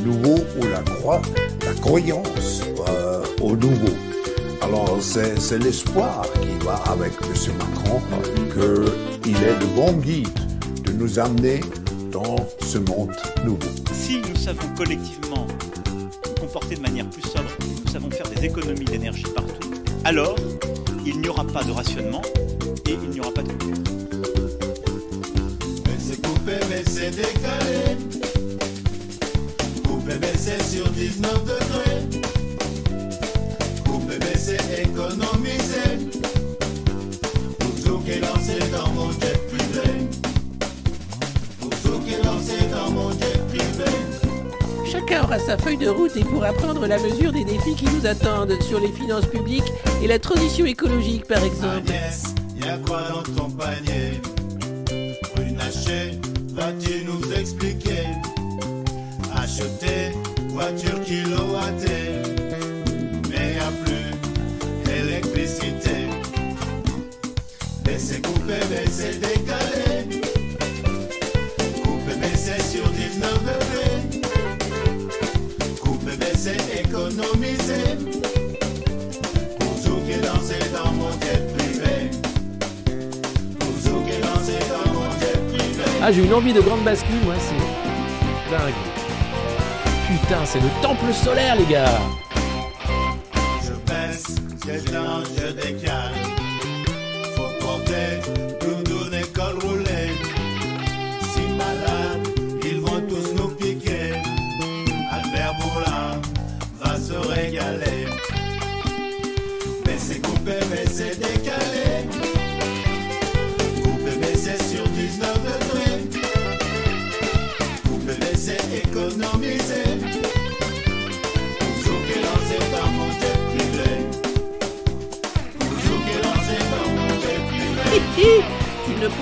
nouveau ou la, croix, la croyance euh, au nouveau. Alors c'est l'espoir qui va avec M. Macron qu'il est le bon guide de nous amener dans ce monde nouveau. Si nous savons collectivement nous comporter de manière plus sobre, nous savons faire des économies d'énergie partout, alors il n'y aura pas de rationnement et il n'y aura pas de coupure. Mais c'est coupé, mais c'est décalé. C'est sur 19 degrés. Coupé, mais c'est économisé. Pour qui est lancé dans mon jet privé. Pour qui est lancé dans mon jet privé. Chacun aura sa feuille de route et pourra prendre la mesure des défis qui nous attendent sur les finances publiques et la transition écologique par exemple. Agnès, y a quoi dans ton panier? Runacher, vas-tu nous voiture mais y a plus d'électricité. Baisser, couper, baisser, décaler. Couper, baisser sur 19 degrés. Couper, baisser, économiser. Pour qui est lancé dans mon jet privé. Pour qui est lancé dans mon jet privé. Ah, j'ai une envie de grande bascule, moi, c'est. C'est le temple solaire, les gars.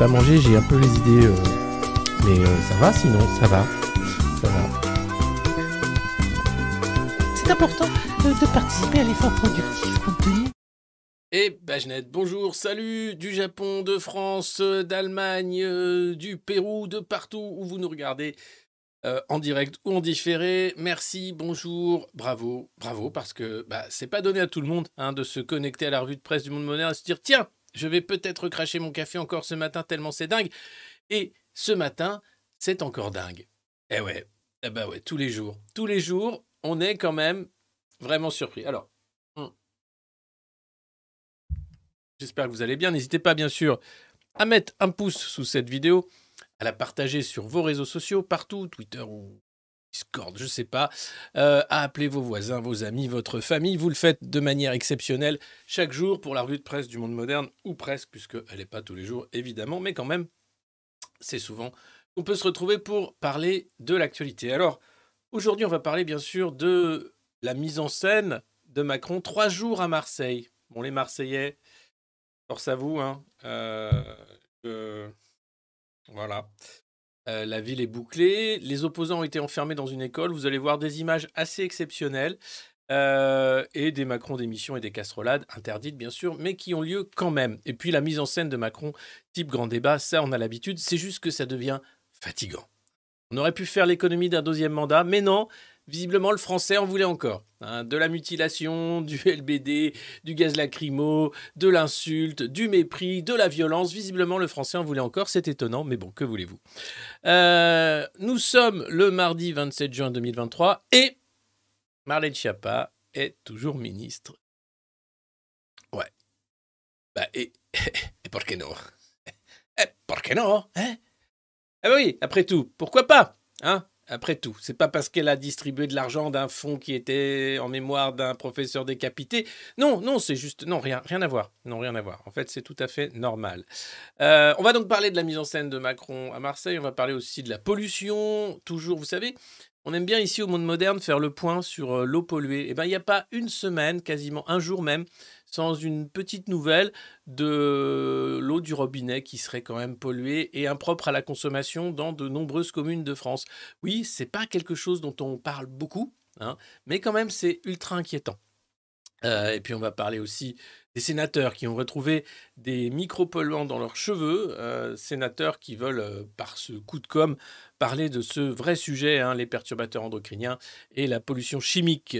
Pas mangé, j'ai un peu les idées. euh, Mais euh, ça va sinon, ça va. Ça va. C'est important euh, de participer à l'effort productif compte tenu Et Bagenette, bonjour, salut du Japon, de France, euh, d'Allemagne, euh, du Pérou, de partout où vous nous regardez. euh, en direct ou en différé. Merci, bonjour, bravo, bravo, parce que bah, c'est pas donné à tout le monde hein, de se connecter à la revue de presse du monde moderne et se dire tiens, je vais peut-être cracher mon café encore ce matin tellement c'est dingue. Et ce matin, c'est encore dingue. Eh ouais, eh ben ouais, tous les jours, tous les jours, on est quand même vraiment surpris. Alors, hmm. j'espère que vous allez bien. N'hésitez pas, bien sûr, à mettre un pouce sous cette vidéo, à la partager sur vos réseaux sociaux, partout, Twitter ou Discord, je sais pas, euh, à appeler vos voisins, vos amis, votre famille. Vous le faites de manière exceptionnelle chaque jour pour la revue de presse du monde moderne, ou presque, puisqu'elle n'est pas tous les jours, évidemment, mais quand même, c'est souvent qu'on peut se retrouver pour parler de l'actualité. Alors, aujourd'hui, on va parler bien sûr de la mise en scène de Macron, trois jours à Marseille. Bon, les Marseillais, force à vous, hein. euh, Voilà. Euh, la ville est bouclée. Les opposants ont été enfermés dans une école. Vous allez voir des images assez exceptionnelles. euh, et des Macron d'émissions et des casserolades, interdites bien sûr, mais qui ont lieu quand même. Et puis la mise en scène de Macron, type grand débat, ça on a l'habitude, c'est juste que ça devient fatigant. On aurait pu faire l'économie d'un deuxième mandat, mais non, visiblement le français en voulait encore. hein. de la mutilation, du LBD, du gaz lacrymo, de l'insulte, du mépris, de la violence. Visiblement le français en voulait encore, c'est étonnant, mais bon, que voulez-vous? Euh, nous sommes le mardi 27 juin 2023 et Marlène Schiappa est toujours ministre. Ouais. Bah, et, et por qué no Eh, por qué no hein? Ah bah oui, après tout, pourquoi pas hein? Après tout, c'est pas parce qu'elle a distribué de l'argent d'un fonds qui était en mémoire d'un professeur décapité. Non, non, c'est juste... Non, rien, rien à voir. Non, rien à voir. En fait, c'est tout à fait normal. Euh, on va donc parler de la mise en scène de Macron à Marseille. On va parler aussi de la pollution. Toujours, vous savez, on aime bien ici au monde moderne faire le point sur euh, l'eau polluée. Eh bien, il n'y a pas une semaine, quasiment un jour même, sans une petite nouvelle de l'eau du robinet qui serait quand même polluée et impropre à la consommation dans de nombreuses communes de France. Oui, c'est pas quelque chose dont on parle beaucoup, hein, mais quand même c'est ultra inquiétant. Euh, et puis on va parler aussi des sénateurs qui ont retrouvé des micropolluants dans leurs cheveux, euh, sénateurs qui veulent, euh, par ce coup de com', parler de ce vrai sujet, hein, les perturbateurs endocriniens et la pollution chimique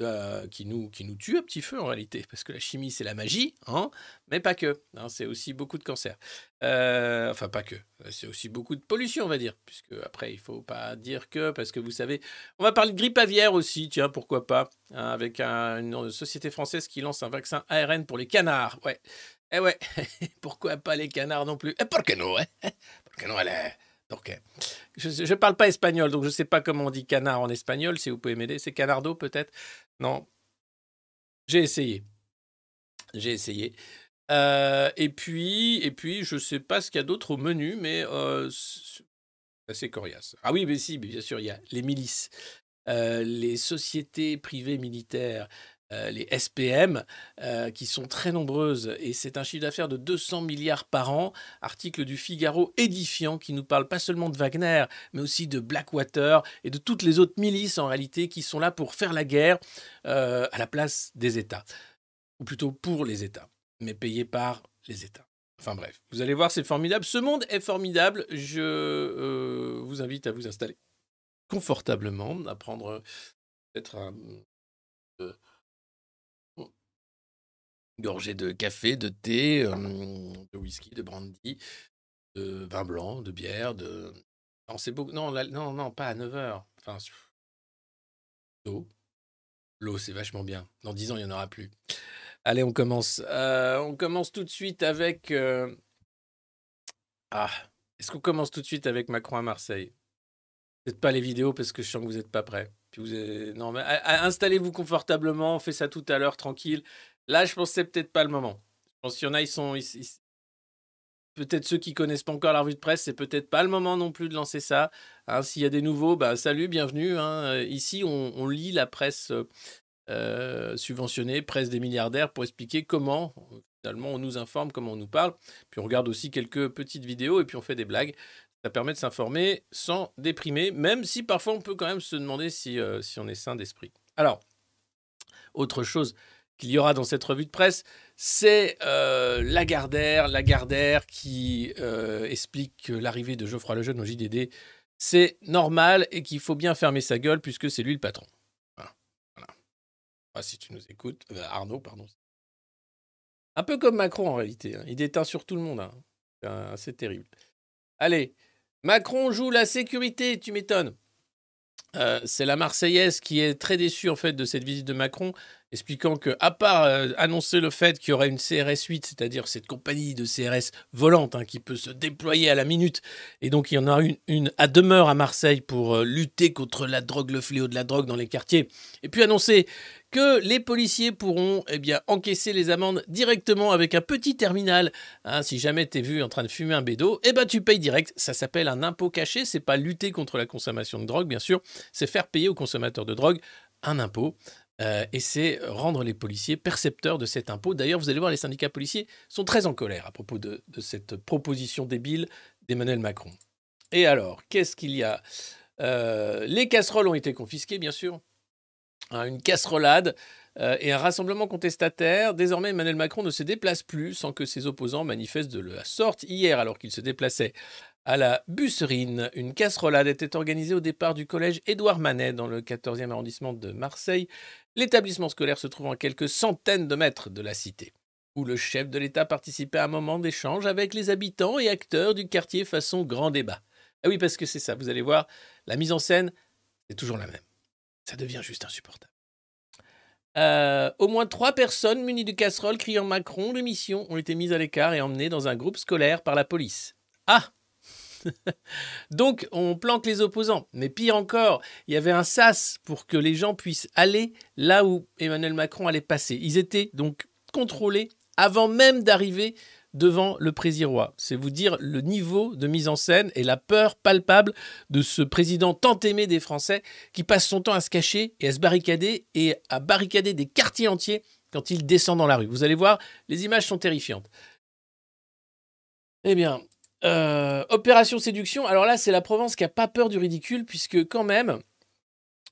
euh, qui, nous, qui nous tue à petit feu en réalité, parce que la chimie c'est la magie, hein, mais pas que, hein, c'est aussi beaucoup de cancer. Euh, enfin pas que, c'est aussi beaucoup de pollution on va dire, puisque après il faut pas dire que, parce que vous savez, on va parler de grippe aviaire aussi, tiens pourquoi pas, hein, avec un- une société française qui lance un vaccin ARN pour les canards, ouais. Eh ouais, pourquoi pas les canards non plus? Eh, por qué no, hein? Por qué no, elle est... Euh, je ne parle pas espagnol, donc je ne sais pas comment on dit canard en espagnol, si vous pouvez m'aider. C'est canardo peut-être? Non. J'ai essayé. J'ai essayé. Euh, et puis, et puis, je ne sais pas ce qu'il y a d'autre au menu, mais euh, c'est assez coriace. Ah oui, mais si, mais bien sûr, il y a les milices, euh, les sociétés privées militaires, euh, les SPM, euh, qui sont très nombreuses, et c'est un chiffre d'affaires de 200 milliards par an. Article du Figaro édifiant qui nous parle pas seulement de Wagner, mais aussi de Blackwater et de toutes les autres milices en réalité qui sont là pour faire la guerre euh, à la place des États, ou plutôt pour les États, mais payés par les États. Enfin bref, vous allez voir, c'est formidable. Ce monde est formidable. Je vous invite à vous installer confortablement, à prendre peut-être un, gorgée de café, de thé, de whisky, de brandy, de vin blanc, de bière, de... Non, c'est beaucoup... Non, non, non, pas à 9h. Enfin, l'eau. L'eau, c'est vachement bien. Dans 10 ans, il n'y en aura plus. Allez, on commence. Euh, on commence tout de suite avec... euh, Ah, est-ce qu'on commence tout de suite avec Macron à Marseille? Peut-être pas les vidéos parce que je sens que vous n'êtes pas prêts. Puis vous êtes- Non, mais a- a- installez-vous confortablement, on fait ça tout à l'heure, tranquille. Là, je pense que c'est peut-être pas le moment. Je pense qu'il y en a, ils sont. Peut-être ceux qui connaissent pas encore la revue de presse, c'est peut-être pas le moment non plus de lancer ça. Hein, S'il y a des nouveaux, bah, salut, bienvenue. hein. Euh, Ici, on, lit la presse euh, euh, subventionnée, presse des milliardaires, pour expliquer comment, finalement, on nous informe, comment on nous parle. Puis on regarde aussi quelques petites vidéos et puis on fait des blagues. Ça permet de s'informer sans déprimer, même si parfois on peut quand même se demander si, si on est sain d'esprit. Alors, autre chose qu'il y aura dans cette revue de presse, c'est euh, Lagardère, Lagardère qui euh, explique que l'arrivée de Geoffroy Lejeune au JDD, c'est normal et qu'il faut bien fermer sa gueule puisque c'est lui le patron. Voilà. Voilà. Si tu nous écoutes, euh, Arnaud, pardon. Un peu comme Macron en réalité, hein. il déteint sur tout le monde. hein. C'est terrible. Allez, Macron joue la sécurité, tu m'étonnes. C'est la Marseillaise qui est très déçue en fait de cette visite de Macron, expliquant que, à part euh, annoncer le fait qu'il y aurait une CRS 8, c'est-à-dire cette compagnie de CRS volante hein, qui peut se déployer à la minute, et donc il y en aura une, à demeure à Marseille pour euh, lutter contre la drogue, le fléau de la drogue dans les quartiers, et puis annoncer que les policiers pourront eh bien, encaisser les amendes directement avec un petit terminal. Hein, si jamais tu es vu en train de fumer un bédo, eh ben, tu payes direct. Ça s'appelle un impôt caché. C'est pas lutter contre la consommation de drogue, bien sûr. C'est faire payer aux consommateurs de drogue un impôt. Euh, et c'est rendre les policiers percepteurs de cet impôt. D'ailleurs, vous allez voir, les syndicats policiers sont très en colère à propos de, cette proposition débile d'Emmanuel Macron. Et alors, qu'est-ce qu'il y a? Euh, Les casseroles ont été confisquées, bien sûr. Hein, une casserolade euh, et un rassemblement contestataire. Désormais, Emmanuel Macron ne se déplace plus sans que ses opposants manifestent de la sorte. Hier, alors qu'il se déplaçait à la Busserine, une casserolade était organisée au départ du collège Édouard Manet dans le 14e arrondissement de Marseille, l'établissement scolaire se trouvant à quelques centaines de mètres de la cité, où le chef de l'État participait à un moment d'échange avec les habitants et acteurs du quartier façon grand débat. Ah oui, parce que c'est ça, vous allez voir, la mise en scène, c'est toujours la même. Ça devient juste insupportable. Euh, au moins trois personnes munies de casseroles criant Macron de mission ont été mises à l'écart et emmenées dans un groupe scolaire par la police. Ah Donc on planque les opposants. Mais pire encore, il y avait un sas pour que les gens puissent aller là où Emmanuel Macron allait passer. Ils étaient donc contrôlés avant même d'arriver devant le président. C'est vous dire le niveau de mise en scène et la peur palpable de ce président tant aimé des Français qui passe son temps à se cacher et à se barricader et à barricader des quartiers entiers quand il descend dans la rue. Vous allez voir, les images sont terrifiantes. Eh bien, euh, opération séduction. Alors là, c'est la Provence qui a pas peur du ridicule, puisque quand même,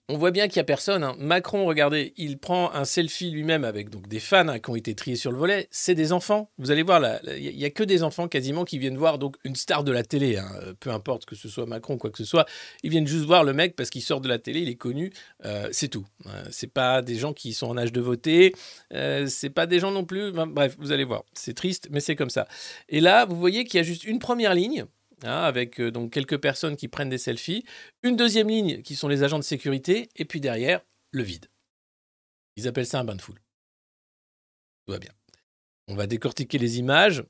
on voit bien qu'il n'y a personne. hein. Macron, regardez, il prend un selfie lui-même avec donc des fans hein, qui ont été triés sur le volet. C'est des enfants. Vous allez voir, il n'y a que des enfants quasiment qui viennent voir donc une star de la télé. hein. Euh, Peu importe que ce soit Macron, quoi que ce soit, ils viennent juste voir le mec parce qu'il sort de la télé, il est connu. Euh, c'est tout. Euh, c'est pas des gens qui sont en âge de voter. Euh, c'est pas des gens non plus. Bref, vous allez voir. C'est triste, mais c'est comme ça. Et là, vous voyez qu'il y a juste une première ligne. Hein, avec euh, donc quelques personnes qui prennent des selfies, une deuxième ligne qui sont les agents de sécurité, et puis derrière, le vide. Ils appellent ça un bain de foule. Tout va bien. On va décortiquer les images.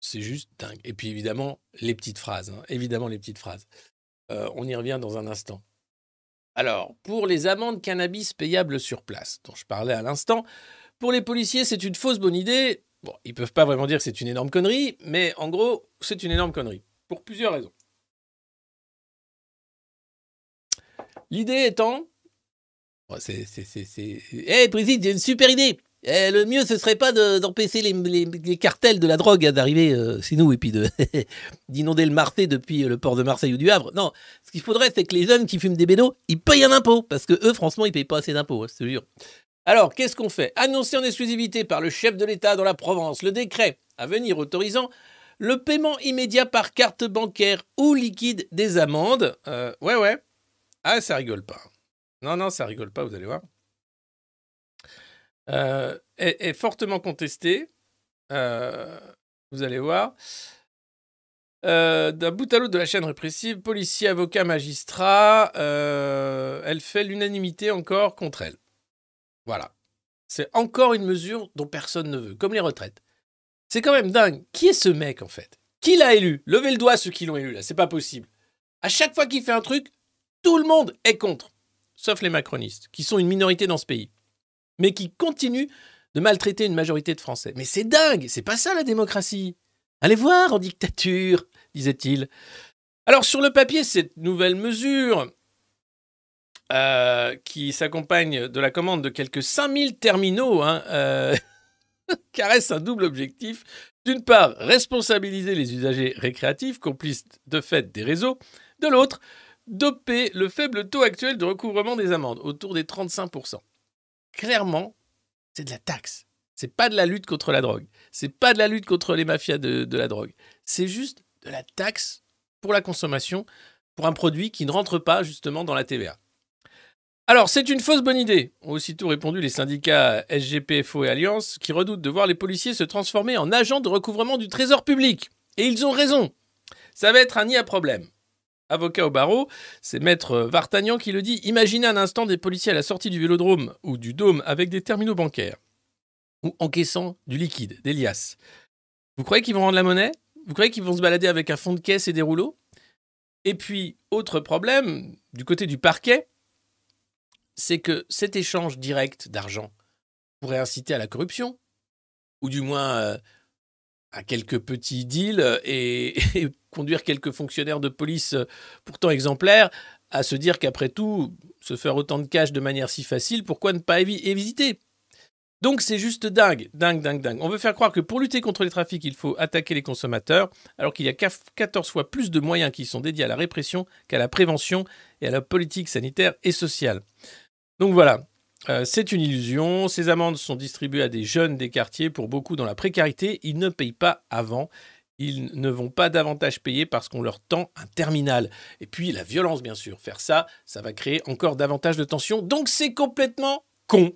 C'est juste dingue. Et puis évidemment, les petites phrases. hein. Évidemment, les petites phrases. Euh, on y revient dans un instant. Alors, pour les amendes cannabis payables sur place, dont je parlais à l'instant, pour les policiers, c'est une fausse bonne idée. Bon, ils peuvent pas vraiment dire que c'est une énorme connerie, mais en gros, c'est une énorme connerie. Pour plusieurs raisons. L'idée étant. Bon, c'est. c'est- Eh, président, j'ai une super idée Eh, Le mieux, ce serait pas de- d'empêcher les, cartels de la drogue hein, d'arriver euh, chez nous et puis de- d'inonder le Marseille depuis le port de Marseille ou du Havre. Non, ce qu'il faudrait, c'est que les jeunes qui fument des bédos, ils payent un impôt. Parce que eux, franchement, ils payent pas assez d'impôts, hein, je te jure. Alors, qu'est-ce qu'on fait? Annoncé en exclusivité par le chef de l'État dans la Provence, le décret à venir autorisant le paiement immédiat par carte bancaire ou liquide des amendes. Euh, ouais, ouais. Ah, ça rigole pas. Non, non, ça rigole pas, vous allez voir. Euh, est, fortement contesté. Euh, vous allez voir. D'un bout à l'autre de la chaîne répressive, policiers, avocats, magistrats, elle fait l'unanimité encore contre elle. Voilà. C'est encore une mesure dont personne ne veut, comme les retraites. C'est quand même dingue. Qui est ce mec en fait? Qui l'a élu? Levez le doigt ceux qui l'ont élu là, c'est pas possible. À chaque fois qu'il fait un truc, tout le monde est contre. Sauf les macronistes, qui sont une minorité dans ce pays. Mais qui continuent de maltraiter une majorité de Français. Mais c'est dingue, c'est pas ça la démocratie. Allez voir en dictature, disait-il. Alors sur le papier, cette nouvelle mesure euh, qui s'accompagne de la commande de quelques 5000 terminaux, hein, euh, caresse un double objectif. D'une part, responsabiliser les usagers récréatifs, complices de fait des réseaux. De l'autre, doper le faible taux actuel de recouvrement des amendes, autour des 35%. Clairement, c'est de la taxe. C'est pas de la lutte contre la drogue. C'est pas de la lutte contre les mafias de la drogue. C'est juste de la taxe pour la consommation, pour un produit qui ne rentre pas justement dans la TVA. Alors, c'est une fausse bonne idée, ont aussitôt répondu les syndicats SGPFO et Alliance, qui redoutent de voir les policiers se transformer en agents de recouvrement du trésor public. Et ils ont raison. Ça va être un nid à problème. Avocat au barreau, c'est maître Vartagnan qui le dit. Imaginez un instant des policiers à la sortie du vélodrome ou du dôme avec des terminaux bancaires ou encaissant du liquide, des liasses. Vous croyez qu'ils vont rendre la monnaie? Vous croyez qu'ils vont se balader avec un fond de caisse et des rouleaux? Et puis, autre problème, du côté du parquet, c'est que cet échange direct d'argent pourrait inciter à la corruption, ou du moins euh, à quelques petits deals et, conduire quelques fonctionnaires de police euh, pourtant exemplaires à se dire qu'après tout, se faire autant de cash de manière si facile, pourquoi ne pas évi- éviter? Donc c'est juste dingue, dingue, dingue, dingue. On veut faire croire que pour lutter contre les trafics, il faut attaquer les consommateurs, alors qu'il y a 14 fois plus de moyens qui sont dédiés à la répression qu'à la prévention et à la politique sanitaire et sociale. Donc voilà, euh, c'est une illusion. Ces amendes sont distribuées à des jeunes des quartiers, pour beaucoup dans la précarité. Ils ne payent pas avant. Ils ne vont pas davantage payer parce qu'on leur tend un terminal. Et puis la violence, bien sûr. Faire ça, ça va créer encore davantage de tensions. Donc c'est complètement con.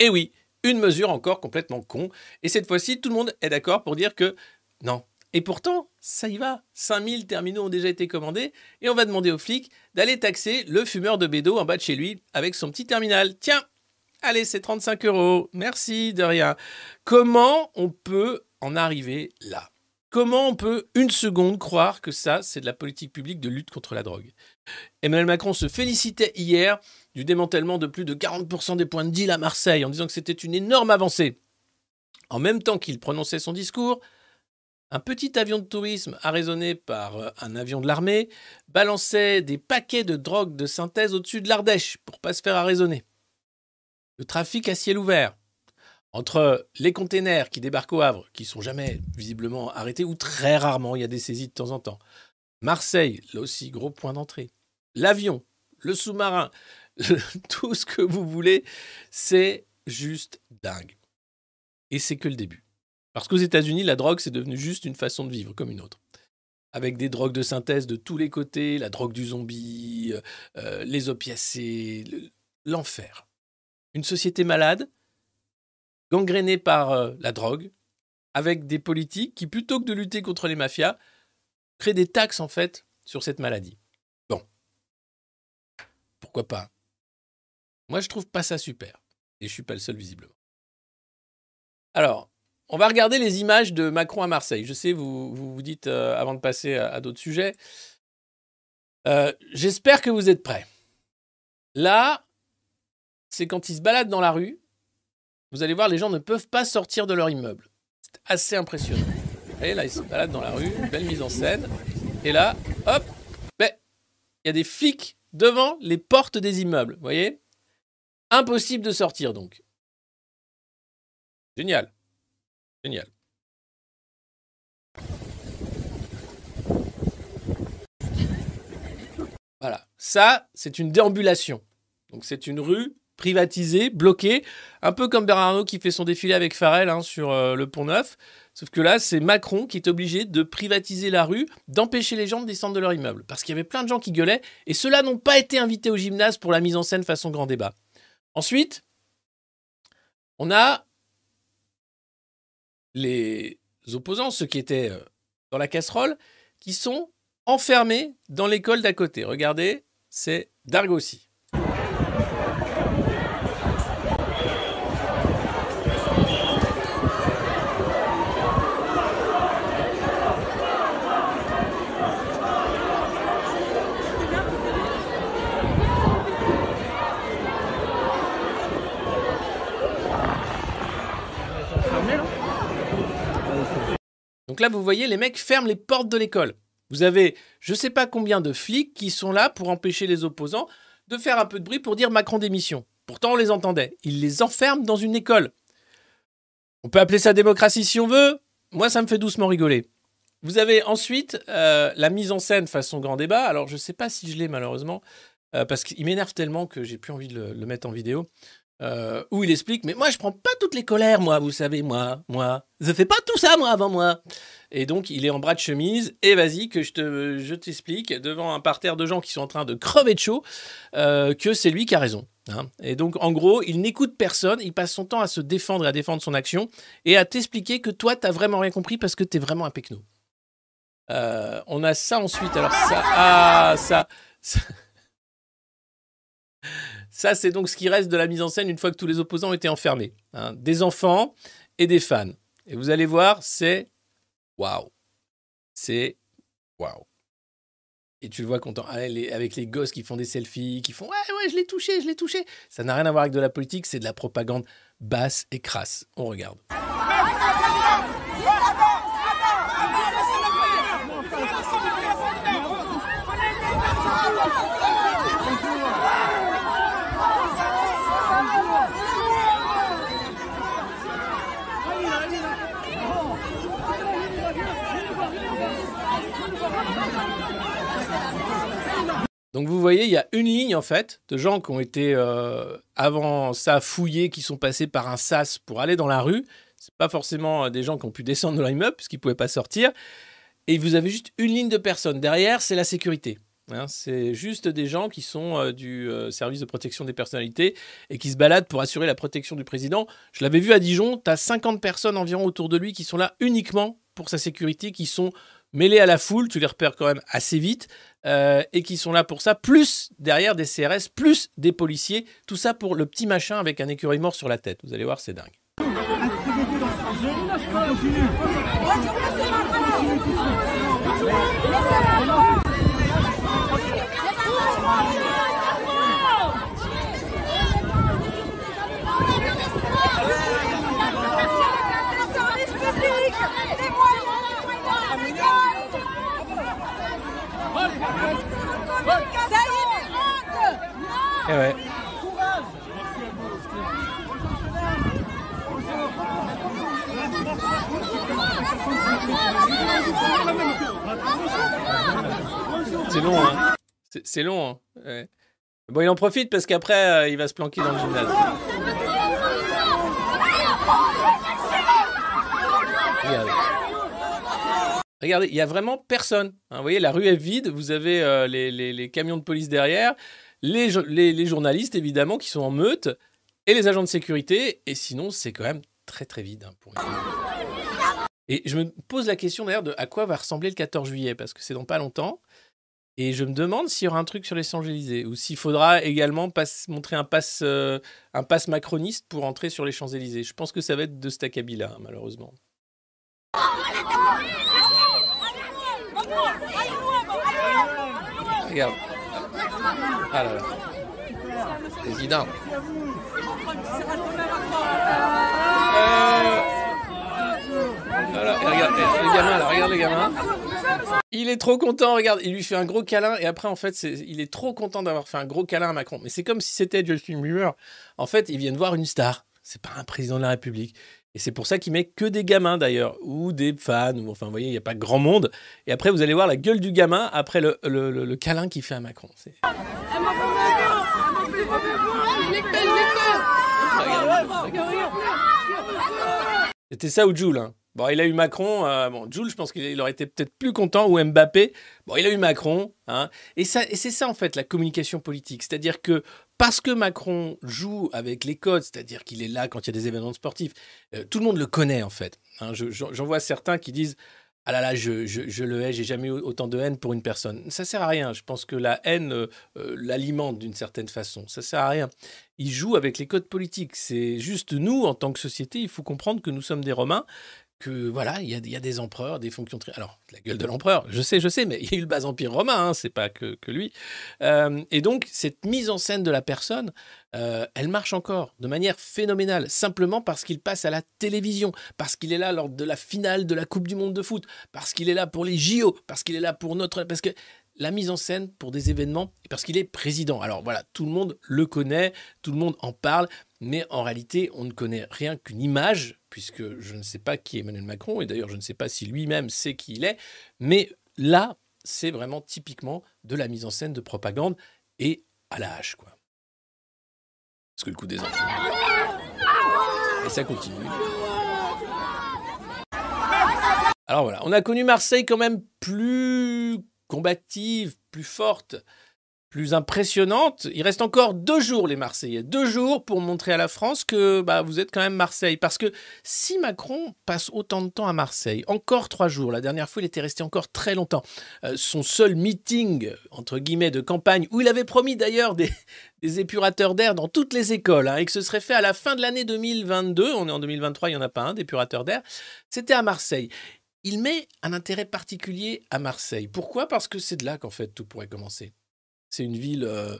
Et oui, une mesure encore complètement con. Et cette fois-ci, tout le monde est d'accord pour dire que non. Et pourtant, ça y va. 5000 terminaux ont déjà été commandés et on va demander aux flics d'aller taxer le fumeur de bédo en bas de chez lui avec son petit terminal. Tiens, allez, c'est 35 euros. Merci de rien. Comment on peut en arriver là? Comment on peut une seconde croire que ça, c'est de la politique publique de lutte contre la drogue? Emmanuel Macron se félicitait hier du démantèlement de plus de 40% des points de deal à Marseille en disant que c'était une énorme avancée. En même temps qu'il prononçait son discours, un petit avion de tourisme arraisonné par euh, un avion de l'armée balançait des paquets de drogue de synthèse au-dessus de l'Ardèche pour pas se faire arraisonner. Le trafic à ciel ouvert, entre les containers qui débarquent au Havre, qui sont jamais visiblement arrêtés, ou très rarement, il y a des saisies de temps en temps. Marseille, là aussi, gros point d'entrée. L'avion, le sous-marin, tout ce que vous voulez, c'est juste dingue. Et c'est que le début. Parce qu'aux États-Unis, la drogue, c'est devenu juste une façon de vivre comme une autre. Avec des drogues de synthèse de tous les côtés, la drogue du zombie, euh, les opiacés, l'enfer. Une société malade gangrénée par euh, la drogue, avec des politiques qui, plutôt que de lutter contre les mafias, créent des taxes en fait sur cette maladie. Bon, pourquoi pas? Moi, je trouve pas ça super, et je suis pas le seul visiblement. Alors, on va regarder les images de Macron à Marseille. Je sais, vous vous, vous dites euh, avant de passer à, d'autres sujets. Euh, J'espère que vous êtes prêts. Là, c'est quand il se balade dans la rue vous allez voir, les gens ne peuvent pas sortir de leur immeuble. C'est assez impressionnant. Et là, ils se baladent dans la rue, belle mise en scène. Et là, hop, il y a des flics devant les portes des immeubles. Vous voyez? Impossible de sortir donc. Génial. Génial. Voilà. Ça, c'est une déambulation. Donc, c'est une rue privatisé, bloqué, un peu comme Bernard Arnault qui fait son défilé avec Farrell hein, sur euh, le Pont Neuf. Sauf que là, c'est Macron qui est obligé de privatiser la rue, d'empêcher les gens de descendre de leur immeuble. Parce qu'il y avait plein de gens qui gueulaient, et ceux-là n'ont pas été invités au gymnase pour la mise en scène façon grand débat. Ensuite, on a les opposants, ceux qui étaient euh, dans la casserole, qui sont enfermés dans l'école d'à côté. Regardez, c'est Dargossi. Donc là, vous voyez, les mecs ferment les portes de l'école. Vous avez je ne sais pas combien de flics qui sont là pour empêcher les opposants de faire un peu de bruit pour dire Macron démission. Pourtant, on les entendait. Ils les enferment dans une école. On peut appeler ça démocratie si on veut. Moi, ça me fait doucement rigoler. Vous avez ensuite euh, la mise en scène façon grand débat. Alors, je ne sais pas si je l'ai malheureusement, euh, parce qu'il m'énerve tellement que j'ai plus envie de le mettre en vidéo. Euh, où il explique mais moi je prends pas toutes les colères moi vous savez moi moi. Je fais pas tout ça moi avant moi. Et donc il est en bras de chemise et vas-y que je te je t'explique devant un parterre de gens qui sont en train de crever de chaud euh, que c'est lui qui a raison hein. et donc en gros il n'écoute personne il passe son temps à se défendre et à défendre son action et à t'expliquer que toi t'as vraiment rien compris parce que t'es vraiment un pecno euh, on a ça ensuite alors ça ah ça, ça... Ça, c'est donc ce qui reste de la mise en scène une fois que tous les opposants ont été enfermés. Hein. Des enfants et des fans. Et vous allez voir, c'est waouh. C'est waouh. Et tu le vois content avec les gosses qui font des selfies, qui font ouais ouais je l'ai touché, je l'ai touché. Ça n'a rien à voir avec de la politique, c'est de la propagande basse et crasse. On regarde. Donc vous voyez, il y a une ligne en fait de gens qui ont été euh, avant ça fouillés, qui sont passés par un sas pour aller dans la rue. C'est pas forcément euh, des gens qui ont pu descendre dans l'immeuble puisqu'ils pouvaient pas sortir. Et vous avez juste une ligne de personnes. Derrière, c'est la sécurité. Hein, c'est juste des gens qui sont euh, du service de protection des personnalités et qui se baladent pour assurer la protection du président. Je l'avais vu à Dijon, tu as 50 personnes environ autour de lui qui sont là uniquement pour sa sécurité, qui sont mêlés à la foule, tu les repères quand même assez vite, euh, et qui sont là pour ça, plus derrière des CRS, plus des policiers, tout ça pour le petit machin avec un écureuil mort sur la tête. Vous allez voir, c'est dingue. Eh. C'est long, hein. C'est- long, hein. Bon, il en profite parce qu'après, euh, il va se planquer dans le gymnase. Regardez, il y a vraiment personne. hein. vous voyez, la rue est vide. Vous avez euh, les, camions de police derrière, les, jo- les- les journalistes évidemment qui sont en meute et les agents de sécurité. Et sinon, c'est quand même très très vide. hein, Et je me pose la question d'ailleurs de à quoi va ressembler le 14 juillet parce que c'est dans pas longtemps. Et je me demande s'il y aura un truc sur les Champs-Élysées ou s'il faudra également passe- montrer euh, un pass macroniste pour entrer sur les Champs-Élysées. Je pense que ça va être de cet acabit-là, hein, malheureusement. Il est trop content, regarde, il lui fait un gros câlin et après en fait, il est trop content d'avoir fait un gros câlin à Macron. Mais c'est comme si c'était Justin Bieber. En fait, ils viennent voir une star. C'est pas un président de la République. Et c'est pour ça qu'il met que des gamins d'ailleurs, ou des fans, ou enfin, vous voyez, il n'y a pas grand monde. Et après, vous allez voir la gueule du gamin après le, le- le- le câlin qu'il fait à Macron. C'est- C'était ça ou Jules. hein? Bon, il a eu Macron. euh, bon, Jules, je pense qu'il il aurait été peut-être plus content, ou Mbappé. Bon, il a eu Macron. hein. Et, ça, et c'est ça, en fait, la communication politique. C'est-à-dire que parce que Macron joue avec les codes, c'est-à-dire qu'il est là quand il y a des événements sportifs, euh, tout le monde le connaît, en fait. hein. Je- J'en vois certains qui disent Ah là là, je le hais, j'ai jamais eu autant de haine pour une personne. Ça sert à rien. Je pense que la haine euh, euh, l'alimente d'une certaine façon. Ça sert à rien. Il joue avec les codes politiques. C'est juste nous, en tant que société, il faut comprendre que nous sommes des Romains voilà, il y, a, des empereurs, des fonctions. Alors, la gueule de l'empereur, je sais, je sais, mais il y a eu le bas empire romain, hein, c'est pas que, lui. Euh, et donc, cette mise en scène de la personne, euh, elle marche encore de manière phénoménale, simplement parce qu'il passe à la télévision, parce qu'il est là lors de la finale de la Coupe du Monde de foot, parce qu'il est là pour les JO, parce qu'il est là pour notre... Parce que la mise en scène pour des événements, parce qu'il est président. Alors voilà, tout le monde le connaît, tout le monde en parle, mais en réalité, on ne connaît rien qu'une image, puisque je ne sais pas qui est Emmanuel Macron, et d'ailleurs je ne sais pas si lui-même sait qui il est, mais là, c'est vraiment typiquement de la mise en scène de propagande et à la hache, quoi. Parce que le coup des enfants. Et ça continue. Alors voilà, on a connu Marseille quand même plus combative, plus forte, plus impressionnante. Il reste encore deux jours, les Marseillais. Deux jours pour montrer à la France que bah, vous êtes quand même Marseille. Parce que si Macron passe autant de temps à Marseille, encore trois jours, la dernière fois, il était resté encore très longtemps. Euh, son seul meeting, entre guillemets, de campagne, où il avait promis d'ailleurs des, épurateurs d'air dans toutes les écoles, hein, et que ce serait fait à la fin de l'année 2022, on est en 2023, il n'y en a pas un d'épurateur d'air, c'était à Marseille. Il met un intérêt particulier à Marseille. Pourquoi? Parce que c'est de là qu'en fait tout pourrait commencer. C'est une ville euh,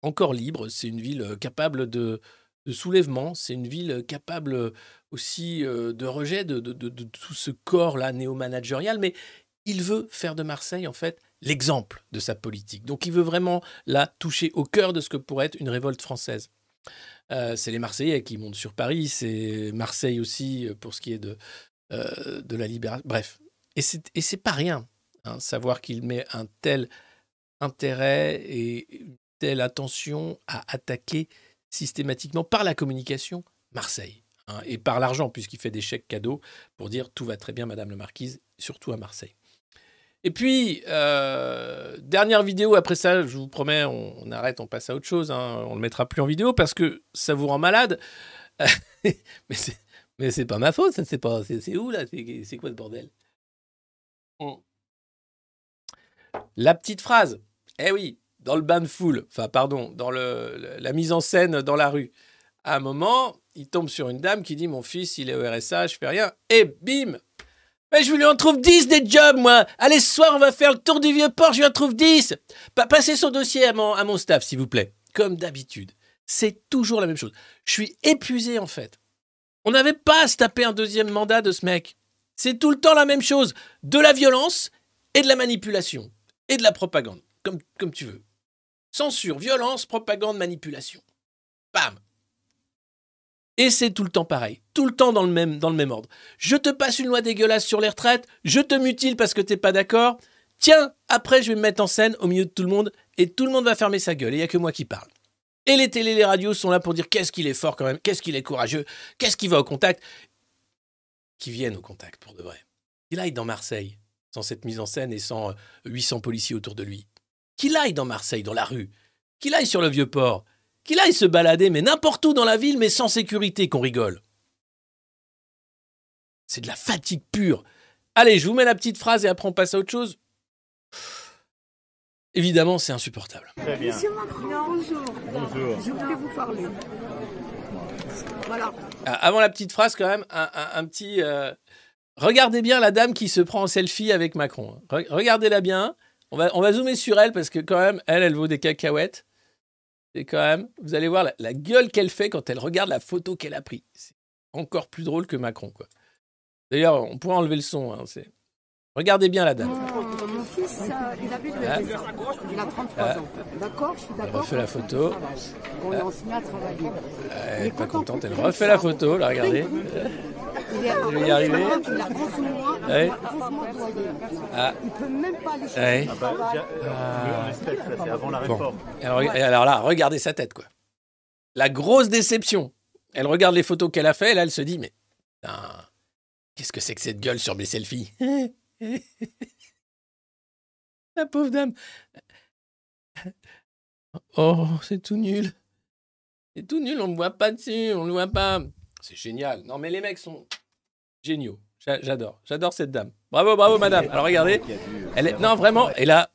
encore libre, c'est une ville euh, capable de, soulèvement, c'est une ville euh, capable aussi de rejet de, tout ce corps-là néo-managérial, mais il veut faire de Marseille, en fait, l'exemple de sa politique. Donc il veut vraiment la toucher au cœur de ce que pourrait être une révolte française. C'est les Marseillais qui montent sur Paris, c'est Marseille aussi pour ce qui est de, de la libération. Bref, et c'est et c'est pas rien. hein, savoir qu'il met un tel intérêt et une telle attention à attaquer systématiquement par la communication Marseille. hein, et par l'argent, puisqu'il fait des chèques cadeaux pour dire tout va très bien, Madame la Marquise, surtout à Marseille. Et puis, euh, dernière vidéo, après ça, je vous promets, on, on arrête, on passe à autre chose. hein, on le mettra plus en vidéo parce que ça vous rend malade. mais c'est mais c'est pas ma faute, ça, c'est pas. C'est où là C'est quoi ce bordel? La petite phrase. Eh oui, dans le bain de foule, enfin pardon, dans la mise en scène dans la rue. À un moment, il tombe sur une dame qui dit Mon fils, il est au RSA, je fais rien. Et bim Mais je lui en trouve 10 des jobs, moi Allez, ce soir, on va faire le tour du vieux port, je lui en trouve 10 Pa- Passez son dossier à mon, à mon staff, s'il vous plaît. Comme d'habitude. C'est toujours la même chose. Je suis épuisé, en fait. On n'avait pas à se taper un deuxième mandat de ce mec. C'est tout le temps la même chose. De la violence et de la manipulation. Et de la propagande. Comme, comme tu veux. Censure, violence, propagande, manipulation. Bam Et c'est tout le temps pareil. Tout le temps dans le même, dans le même ordre. Je te passe une loi dégueulasse sur les retraites. Je te mutile parce que t'es pas d'accord. Tiens, après, je vais me mettre en scène au milieu de tout le monde. Et tout le monde va fermer sa gueule. Et il n'y a que moi qui parle. Et les télés, les radios sont là pour dire qu'est-ce qu'il est fort quand même, qu'est-ce qu'il est courageux, qu'est-ce qu'il va au contact. Qui viennent au contact pour de vrai. Qu'il aille dans Marseille, sans cette mise en scène et sans euh, 800 policiers autour de lui. Qu'il aille dans Marseille, dans la rue. Qu'il aille sur le vieux port. Qu'il aille se balader, mais n'importe où dans la ville, mais sans sécurité, qu'on rigole. C'est de la fatigue pure. Allez, je vous mets la petite phrase et après on passe à autre chose. Évidemment, c'est insupportable. Très bien. Monsieur Macron, bonjour. Bonjour. Je voulais vous parler. Voilà. Ah, Avant la petite phrase, quand même, un, un- un petit. euh, Regardez bien la dame qui se prend en selfie avec Macron. Re- Regardez-la bien. On va, on va zoomer sur elle parce que, quand même, elle, elle vaut des cacahuètes. Et quand même, vous allez voir la, la gueule qu'elle fait quand elle regarde la photo qu'elle a prise. C'est encore plus drôle que Macron, quoi. D'ailleurs, on pourra enlever le son. hein, c'est- Regardez bien la dame. Mon, mon fils, euh, il avait le Ah. RSA. Il a 33 Ah. ans. D'accord Je suis Elle d'accord. refait la photo. On on se met à travailler. Elle Il est est pas content contente. Elle refait la photo. La regardez. Il est à Je vais y arriver. 11 mois, Il a 11 mois. Il Ouais. doit 11 mois doyer maintenant. Ah. Il peut même pas aller chercher du Bah, euh, ça, c'est avant la Bon. réforme. Alors, et alors là, regardez sa tête, quoi. La grosse déception. Elle regarde les photos qu'elle a fait, et là, elle se dit, mais putain, qu'est-ce que c'est que cette gueule sur mes selfies? La pauvre dame. Oh, c'est tout nul. C'est tout nul, on ne voit pas dessus, on ne le voit pas. C'est génial. Non, mais les mecs sont géniaux. J'a- J'adore. J'adore cette dame. Bravo, bravo, madame. Alors, regardez. Elle est... Non, vraiment, et là,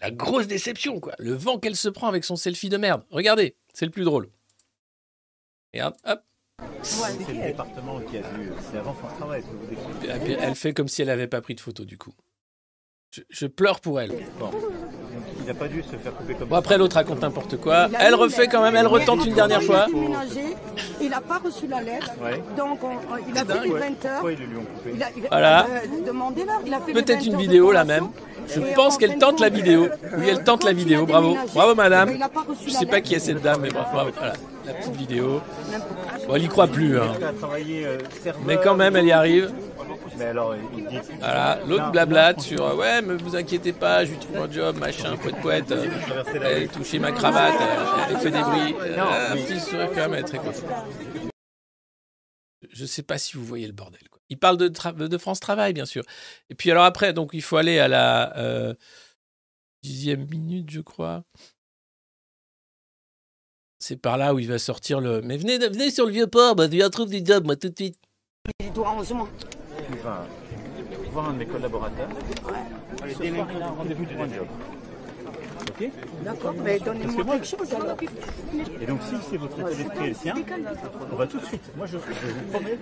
la grosse déception, quoi. Le vent qu'elle se prend avec son selfie de merde. Regardez, c'est le plus drôle. Regarde, hop. C'est le département qui a dû. C'est avant son travail, ce que vous décrivez? Et puis, Elle fait comme si elle n'avait pas pris de photo, du coup. Je, je pleure pour elle. Bon. Il n'a pas dû se faire couper comme Bon, ça. après, l'autre raconte n'importe quoi. Elle refait quand même, elle retente une dernière il fois. Il n'a pas reçu la lettre. Ouais. Donc, on- on- il a fait les Ouais. 20 heures. Pourquoi ils lui ont coupé Il a, il a- Voilà. euh, Peut-être 20 une vidéo, là, même. Je pense en qu'elle tente la vidéo. Oui, elle tente la a vidéo. Bravo. Bravo, madame. a Je la sais pas qui est cette dame, mais bravo. Voilà, la petite vidéo. Bon, elle y croit plus, hein. A. Mais quand même, elle y arrive. Voilà, l'autre blablate sur euh, ouais, mais vous inquiétez pas, je lui trouve un job, machin, poète poète. euh, Elle rue. touchait ma cravate, elle, fait des bruits. euh, un petit sourire quand même, elle est très contente. Je sais pas si vous voyez le bordel. Quoi. Il parle de, tra- de France Travail, bien sûr. Et puis alors après, donc il faut aller à la euh, dixième minute, je crois. C'est par là où il va sortir le. Mais venez, venez sur le vieux port, bah, lui trouve du job, moi, tout de suite. Il doit 11 mois. Il va voir un de mes collaborateurs. Ce soir, il a un rendez-vous un job. Ok D'accord, mais donnez-moi moi- quelque chose alors. Et donc, si c'est votre état d'esprit et le sien, on va tout de suite. Moi, je, je vous promets,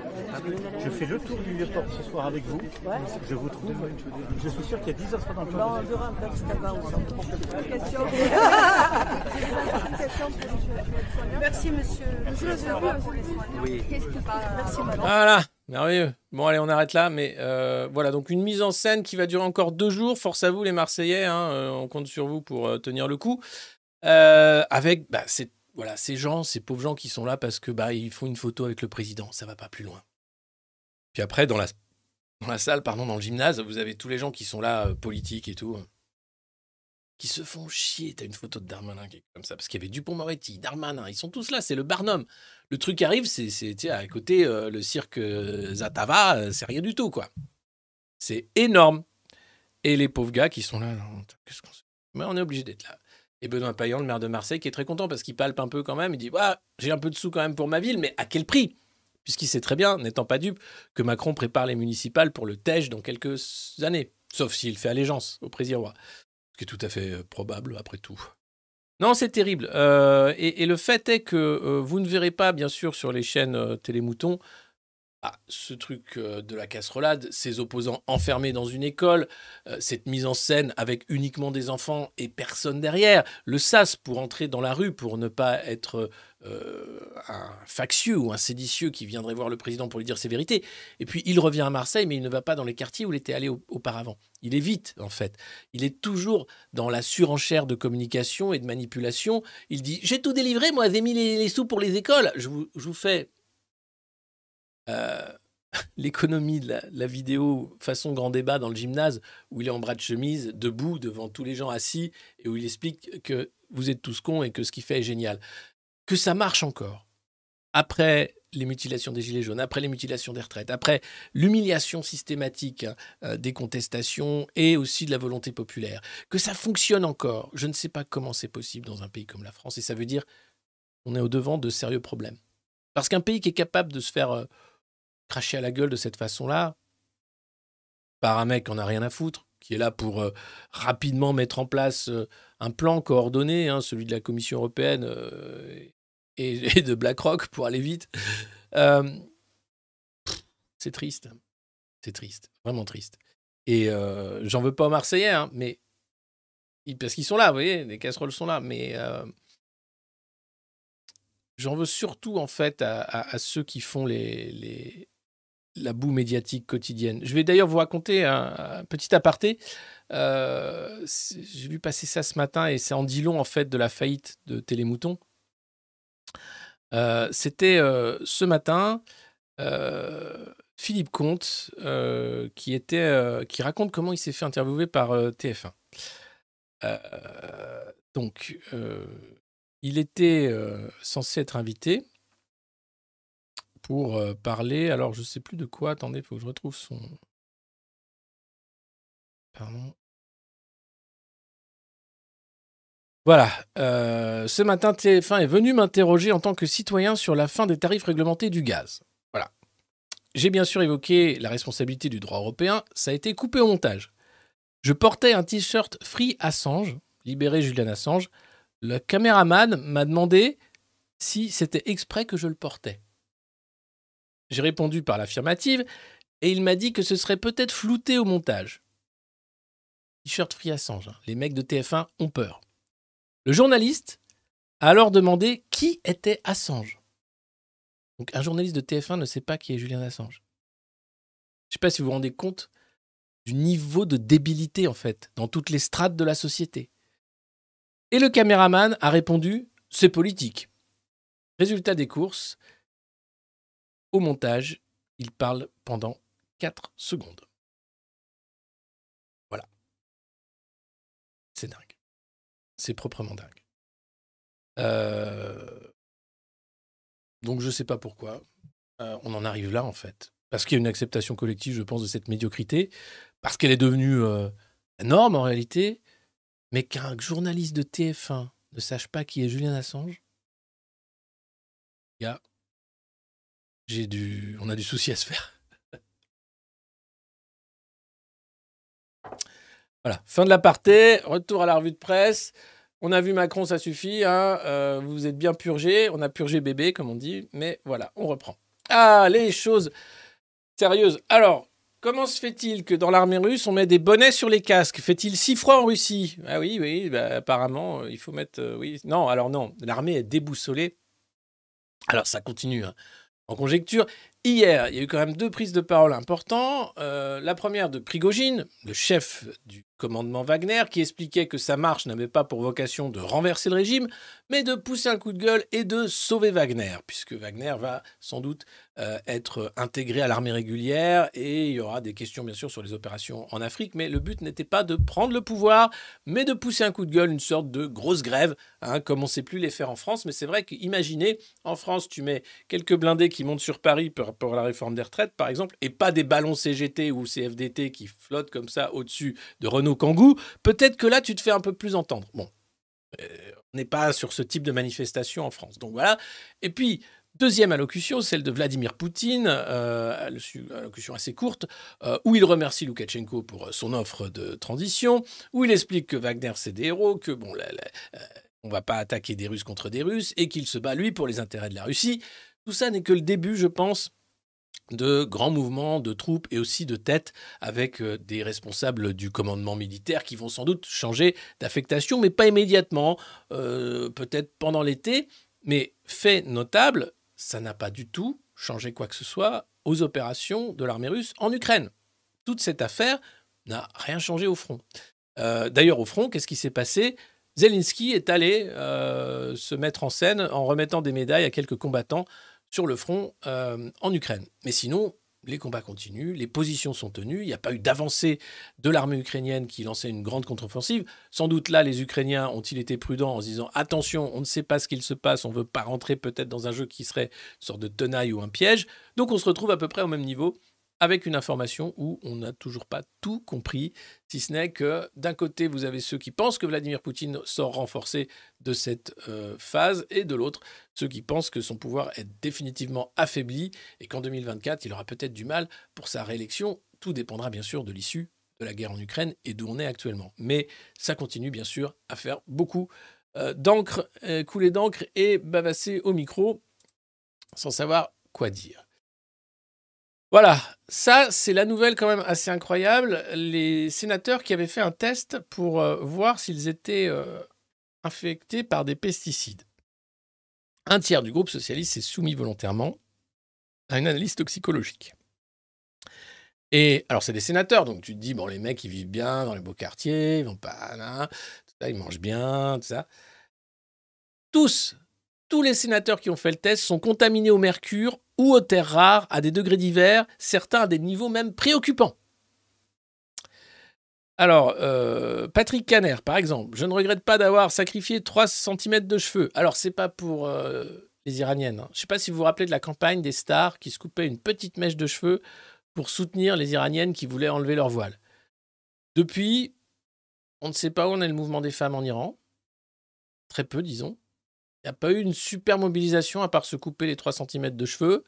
je fais le tour du vieux port ce soir avec vous. Je vous trouve. Je suis sûr qu'il y a 10 offres d'emploi. Merci monsieur. Merci madame. Voilà, merveilleux. Bon, allez, on arrête là. Mais euh, voilà, donc une mise en scène qui va durer encore deux jours. Force à vous, les Marseillais. hein, euh, on compte sur vous pour euh, tenir le coup. Avec bah, ces, voilà, ces gens, ces pauvres gens qui sont là parce que bah, ils font une photo avec le président. Ça va pas plus loin. Puis après, dans la, dans la salle, pardon, dans le gymnase, vous avez tous les gens qui sont là, politiques et tout, qui se font chier. T'as une photo de Darmanin qui est comme ça, parce qu'il y avait Dupont-Moretti, Darmanin, ils sont tous là, c'est le Barnum. Le truc arrive, c'est, à côté, euh, le cirque euh, Zatava, euh, c'est rien du tout, quoi. C'est énorme. Et les pauvres gars qui sont là, qu'est-ce qu'on Mais on est obligé d'être là. Et Benoît Payan, le maire de Marseille, qui est très content parce qu'il palpe un peu quand même. Il dit Ouais, J'ai un peu de sous quand même pour ma ville, mais à quel prix? Puisqu'il sait très bien, n'étant pas dupe, que Macron prépare les municipales pour le Tej dans quelques années. Sauf s'il fait allégeance au président roi. Ce qui est tout à fait euh, probable après tout. Non, c'est terrible. Euh, et, le fait est que euh, vous ne verrez pas, bien sûr, sur les chaînes Télémouton, ah, ce truc euh, de la casserolade, ces opposants enfermés dans une école, euh, cette mise en scène avec uniquement des enfants et personne derrière, le sas pour entrer dans la rue pour ne pas être euh, un factieux ou un séditieux qui viendrait voir le président pour lui dire ses vérités. Et puis il revient à Marseille, mais il ne va pas dans les quartiers où il était allé au- auparavant. Il évite, en fait. Il est toujours dans la surenchère de communication et de manipulation. Il dit J'ai tout délivré, moi, j'ai mis les, sous pour les écoles. Je vous fais euh, l'économie de la, vidéo façon grand débat dans le gymnase où il est en bras de chemise, debout devant tous les gens assis et où il explique que vous êtes tous cons et que ce qu'il fait est génial. Que ça marche encore. Après les mutilations des gilets jaunes, après les mutilations des retraites, après l'humiliation systématique hein, euh, des contestations et aussi de la volonté populaire, que ça fonctionne encore. Je ne sais pas comment c'est possible dans un pays comme la France et ça veut dire qu'on est au devant de sérieux problèmes. Parce qu'un pays qui est capable de se faire euh, cracher à la gueule de cette façon-là, par un mec qui en a rien à foutre, qui est là pour euh, rapidement mettre en place euh, un plan coordonné, hein, celui de la Commission européenne euh, et, de BlackRock pour aller vite. C'est triste. C'est triste, vraiment triste. Et j'en veux pas aux Marseillais, hein, mais parce qu'ils sont là, vous voyez, les casseroles sont là, mais j'en veux surtout en fait à, ceux qui font les- la boue médiatique quotidienne. Je vais d'ailleurs vous raconter un, petit aparté. Euh, J'ai vu passer ça ce matin et c'est en dit long en fait de la faillite de Télémouton. Euh, C'était euh, ce matin Philippe Comte qui raconte comment il s'est fait interviewer par euh, TF1. Euh, donc, il était censé être invité pour euh, parler. Alors, je sais plus de quoi. Attendez, il faut que je retrouve son. Pardon. Voilà. euh, ce matin, TF1 est venu m'interroger en tant que citoyen sur la fin des tarifs réglementés du gaz. Voilà. J'ai bien sûr évoqué la responsabilité du droit européen. Ça a été coupé au montage. Je portais un t-shirt Free Assange, libéré Julian Assange. Le caméraman m'a demandé si c'était exprès que je le portais. J'ai répondu par l'affirmative et il m'a dit que ce serait peut-être flouté au montage. T-shirt Free Assange. hein. Les mecs de TF1 ont peur. Le journaliste a alors demandé qui était Assange. Donc un journaliste de TF1 ne sait pas qui est Julian Assange. Je ne sais pas si vous vous rendez compte du niveau de débilité en fait dans toutes les strates de la société. Et le caméraman a répondu c'est politique. Résultat des courses, au montage, il parle pendant 4 secondes. Voilà. C'est dingue. C'est proprement dingue. Euh, Donc je ne sais pas pourquoi. Euh, on en arrive là en fait. Parce qu'il y a une acceptation collective, je pense, de cette médiocrité. Parce qu'elle est devenue euh, la norme en réalité. Mais qu'un journaliste de TF1 ne sache pas qui est Julien Assange, il y a j'ai du, on a du souci à se faire. voilà, fin de l'aparté, retour à la revue de presse. On a vu Macron, ça suffit. hein, euh, vous êtes bien purgé. On a purgé bébé, comme on dit. Mais voilà, on reprend. Ah, les choses sérieuses. Alors, comment se fait-il que dans l'armée russe, on met des bonnets sur les casques? Fait-il si froid en Russie? Ah oui, oui, bah, apparemment, euh, il faut mettre... euh, oui, non, alors non, l'armée est déboussolée. Alors, ça continue. hein en conjecture. Hier, il y a eu quand même deux prises de parole importantes. Euh, la première de Prigogine, le chef du commandement Wagner, qui expliquait que sa marche n'avait pas pour vocation de renverser le régime, mais de pousser un coup de gueule et de sauver Wagner, puisque Wagner va sans doute euh, être intégré à l'armée régulière et il y aura des questions bien sûr sur les opérations en Afrique, mais le but n'était pas de prendre le pouvoir, mais de pousser un coup de gueule, une sorte de grosse grève, hein, comme on ne sait plus les faire en France. Mais c'est vrai qu'imaginez, en France, tu mets quelques blindés qui montent sur Paris par rapport à la réforme des retraites, par exemple, et pas des ballons CGT ou CFDT qui flottent comme ça au-dessus de Renault Kangoo, peut-être que là, tu te fais un peu plus entendre. Bon, euh, on n'est pas sur ce type de manifestation en France. Donc voilà. Et puis, Deuxième allocution, celle de Vladimir Poutine, euh, allocu- allocution assez courte, euh, où il remercie Loukachenko pour son offre de transition, où il explique que Wagner c'est des héros, que bon, la- la- euh, on va pas attaquer des Russes contre des Russes, et qu'il se bat lui pour les intérêts de la Russie. Tout ça n'est que le début, je pense, de grands mouvements de troupes et aussi de têtes avec euh, des responsables du commandement militaire qui vont sans doute changer d'affectation, mais pas immédiatement, euh, peut-être pendant l'été. Mais fait notable, ça n'a pas du tout changé quoi que ce soit aux opérations de l'armée russe en Ukraine. Toute cette affaire n'a rien changé au front. Euh, D'ailleurs, au front, qu'est-ce qui s'est passé? Zelensky est allé se mettre en scène en remettant des médailles à quelques combattants sur le front euh, en Ukraine. Mais sinon, les combats continuent, les positions sont tenues, il n'y a pas eu d'avancée de l'armée ukrainienne qui lançait une grande contre-offensive. Sans doute là, les Ukrainiens ont-ils été prudents en se disant attention, on ne sait pas ce qu'il se passe, on ne veut pas rentrer peut-être dans un jeu qui serait une sorte de tenaille ou un piège. Donc on se retrouve à peu près au même niveau avec une information où on n'a toujours pas tout compris, si ce n'est que d'un côté, vous avez ceux qui pensent que Vladimir Poutine sort renforcé de cette euh, phase, et de l'autre, ceux qui pensent que son pouvoir est définitivement affaibli et qu'en 2024, il aura peut-être du mal pour sa réélection. Tout dépendra bien sûr de l'issue de la guerre en Ukraine et d'où on est actuellement. Mais ça continue bien sûr à faire beaucoup euh, d'encre, euh, couler d'encre et bavasser au micro sans savoir quoi dire. Voilà, ça c'est la nouvelle quand même assez incroyable. Les sénateurs qui avaient fait un test pour euh, voir s'ils étaient euh, infectés par des pesticides. Un tiers du groupe socialiste s'est soumis volontairement à une analyse toxicologique. Et alors c'est des sénateurs, donc tu te dis, bon les mecs ils vivent bien dans les beaux quartiers, ils vont pas là, ils mangent bien, tout ça. Tous, tous les sénateurs qui ont fait le test sont contaminés au mercure ou aux terres rares à des degrés divers, certains à des niveaux même préoccupants. Alors, euh, Patrick Caner, par exemple, je ne regrette pas d'avoir sacrifié 3 cm de cheveux. Alors, c'est pas pour euh, les Iraniennes. hein. Je ne sais pas si vous vous rappelez de la campagne des stars qui se coupaient une petite mèche de cheveux pour soutenir les Iraniennes qui voulaient enlever leur voile. Depuis, on ne sait pas où en est le mouvement des femmes en Iran. Très peu, disons. Il n'y a pas eu une super mobilisation à part se couper les 3 cm de cheveux.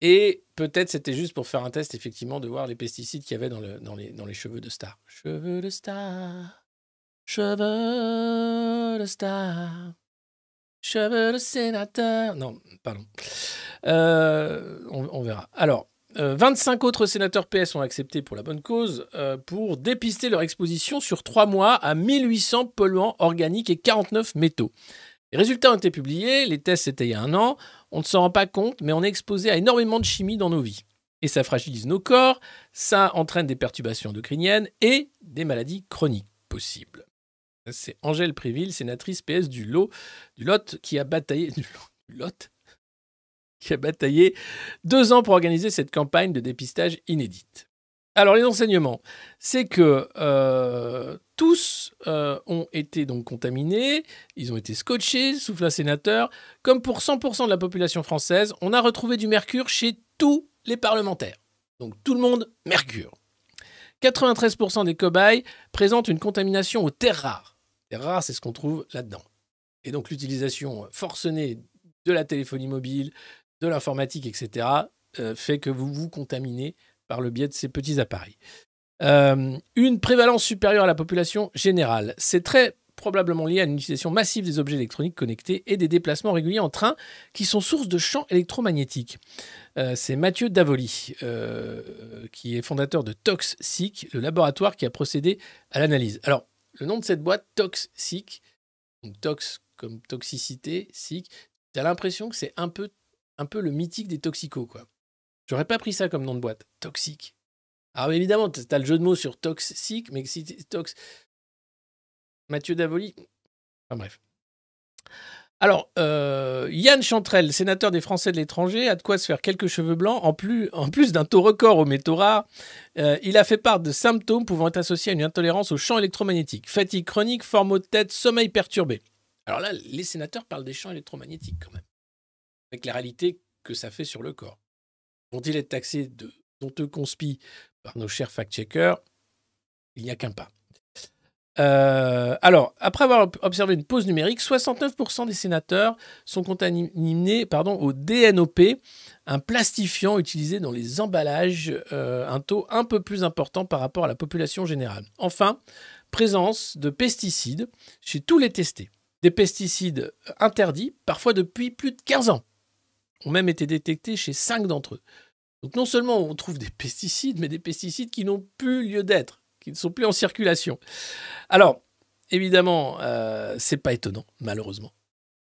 Et peut-être c'était juste pour faire un test, effectivement, de voir les pesticides qu'il y avait dans, dans les, dans les cheveux de star. Cheveux de star, cheveux de star, cheveux de sénateur. Non, pardon. Euh, on, verra. Alors, euh, 25 autres sénateurs PS ont accepté pour la bonne cause euh, pour dépister leur exposition sur trois mois à 1800 polluants organiques et 49 métaux. Les résultats ont été publiés, les tests c'était il y a un an, on ne s'en rend pas compte, mais on est exposé à énormément de chimie dans nos vies. Et ça fragilise nos corps, ça entraîne des perturbations endocriniennes et des maladies chroniques possibles. C'est Angèle Préville, sénatrice PS du Lot, du Lot, qui a bataillé, du Lot, du Lot, qui a bataillé deux ans pour organiser cette campagne de dépistage inédite. Alors les enseignements, c'est que euh, tous euh, ont été donc contaminés, ils ont été scotchés, souffle un sénateur. Comme pour 100% de la population française, on a retrouvé du mercure chez tous les parlementaires. Donc tout le monde, mercure. 93% des cobayes présentent une contamination aux terres rares. Terres rares, c'est ce qu'on trouve là-dedans. Et donc l'utilisation forcenée de la téléphonie mobile, de l'informatique, etc., euh, fait que vous vous contaminez par le biais de ces petits appareils. Euh, une prévalence supérieure à la population générale. C'est très probablement lié à une utilisation massive des objets électroniques connectés et des déplacements réguliers en train qui sont source de champs électromagnétiques. Euh, C'est Mathieu Davoli, euh, qui est fondateur de ToxSeek, le laboratoire qui a procédé à l'analyse. Alors, le nom de cette boîte, donc tox comme toxicité, Seek, tu as l'impression que c'est un peu, un peu le mythique des toxicos, quoi. J'aurais pas pris ça comme nom de boîte. Toxique. Alors évidemment, tu as le jeu de mots sur toxique, mais si tox... Mathieu Davoli. Enfin bref. Alors, euh, Yann Chantrel, sénateur des Français de l'étranger, a de quoi se faire quelques cheveux blancs, en plus, en plus d'un taux record aux métaux rares. Euh, il a fait part de symptômes pouvant être associés à une intolérance aux champs électromagnétiques. Fatigue chronique, forme de tête, sommeil perturbé. Alors là, les sénateurs parlent des champs électromagnétiques quand même. Avec la réalité que ça fait sur le corps. Vont-ils être taxés de honteux conspi par nos chers fact-checkers Il n'y a qu'un pas. Euh, alors, après avoir ob- observé une pause numérique, 69% des sénateurs sont contaminés pardon, au DNOP, un plastifiant utilisé dans les emballages, euh, un taux un peu plus important par rapport à la population générale. Enfin, présence de pesticides chez tous les testés. Des pesticides interdits, parfois depuis plus de 15 ans, ont même été détectés chez 5 d'entre eux. Donc non seulement on trouve des pesticides, mais des pesticides qui n'ont plus lieu d'être, qui ne sont plus en circulation. Alors, évidemment, euh, c'est pas étonnant, malheureusement,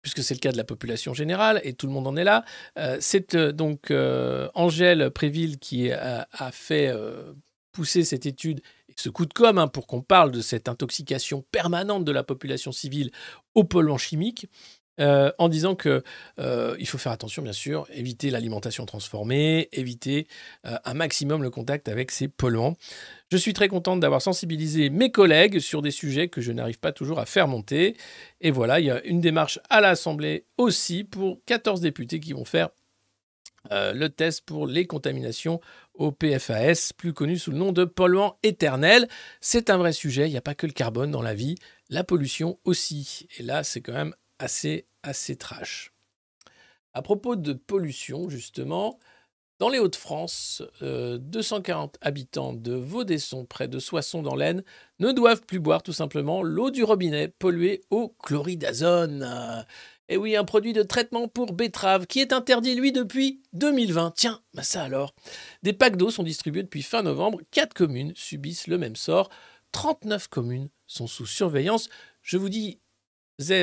puisque c'est le cas de la population générale et tout le monde en est là. Euh, c'est euh, donc euh, Angèle Préville qui a, fait pousser cette étude ce coup de com' hein, pour qu'on parle de cette intoxication permanente de la population civile aux polluants chimiques. Euh, en disant que euh, il faut faire attention, bien sûr, éviter l'alimentation transformée, éviter euh, un maximum le contact avec ces polluants. Je suis très contente d'avoir sensibilisé mes collègues sur des sujets que je n'arrive pas toujours à faire monter. Et voilà, il y a une démarche à l'Assemblée aussi pour 14 députés qui vont faire le test pour les contaminations au PFAS, plus connu sous le nom de polluant éternel. C'est un vrai sujet, il n'y a pas que le carbone dans la vie, la pollution aussi. Et là, c'est quand même assez, assez trash. À propos de pollution, justement, dans les Hauts-de-France, euh, 240 habitants de Vaudesson, près de Soissons dans l'Aisne, ne doivent plus boire tout simplement l'eau du robinet polluée au chloridazone. Et oui, un produit de traitement pour betterave qui est interdit, lui, depuis 2020. Tiens, bah ça alors. Des packs d'eau sont distribués depuis fin novembre. Quatre communes subissent le même sort. 39 communes sont sous surveillance. Je vous dis,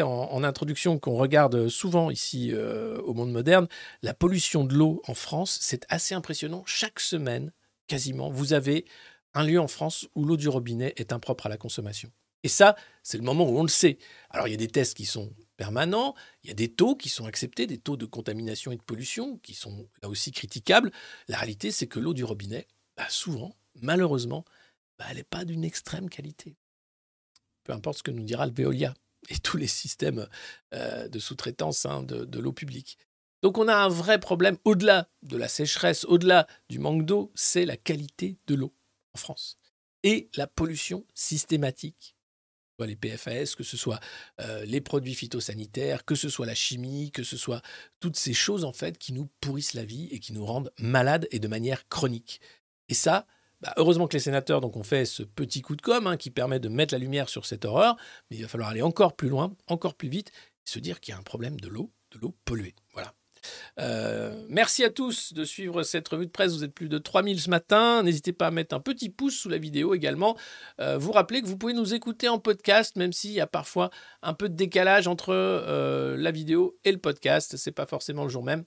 en, en introduction qu'on regarde souvent ici euh, au monde moderne, la pollution de l'eau en France, c'est assez impressionnant. Chaque semaine, quasiment, vous avez un lieu en France où l'eau du robinet est impropre à la consommation. Et ça, c'est le moment où on le sait. Alors, il y a des tests qui sont permanents, il y a des taux qui sont acceptés, des taux de contamination et de pollution qui sont là aussi critiquables. La réalité, c'est que l'eau du robinet, bah, souvent, malheureusement, bah, elle n'est pas d'une extrême qualité. Peu importe ce que nous dira le Veolia et tous les systèmes euh, de sous-traitance hein, de, l'eau publique. Donc on a un vrai problème au-delà de la sécheresse, au-delà du manque d'eau, c'est la qualité de l'eau en France. Et la pollution systématique, que ce soit les PFAS, que ce soit euh, les produits phytosanitaires, que ce soit la chimie, que ce soit toutes ces choses en fait qui nous pourrissent la vie et qui nous rendent malades et de manière chronique. Et ça, bah, heureusement que les sénateurs donc, ont fait ce petit coup de com' hein, qui permet de mettre la lumière sur cette horreur, mais il va falloir aller encore plus loin, encore plus vite, et se dire qu'il y a un problème de l'eau, de l'eau polluée. Voilà. Euh, merci à tous de suivre cette revue de presse. Vous êtes plus de 3000 ce matin. N'hésitez pas à mettre un petit pouce sous la vidéo également. Euh, vous rappelez que vous pouvez nous écouter en podcast, même s'il y a parfois un peu de décalage entre euh, la vidéo et le podcast. C'est pas forcément le jour même.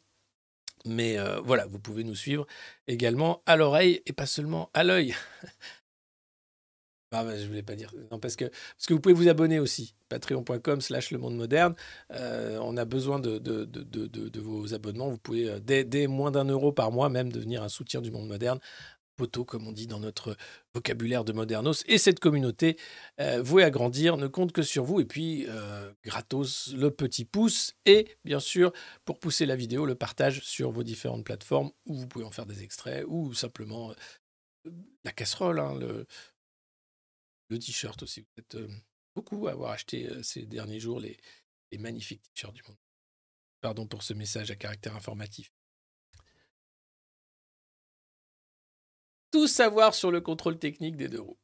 Mais euh, voilà, vous pouvez nous suivre également à l'oreille et pas seulement à l'œil. Ah, bah, je voulais pas dire. Non, parce que, parce que vous pouvez vous abonner aussi. Patreon.com slash le monde moderne. Euh, on a besoin de, de, de, de, vos abonnements. Vous pouvez, euh, dès, dès moins d'un euro par mois, même devenir un soutien du monde moderne. Poteau, comme on dit dans notre vocabulaire de Modernos. Et cette communauté euh, vouée à grandir ne compte que sur vous. Et puis, euh, gratos, le petit pouce. Et bien sûr, pour pousser la vidéo, le partage sur vos différentes plateformes où vous pouvez en faire des extraits ou simplement euh, la casserole, hein, le, t-shirt aussi. Vous êtes euh, beaucoup à avoir acheté ces derniers jours les magnifiques t-shirts du monde. Pardon pour ce message à caractère informatif. Tout savoir sur le contrôle technique des deux roues.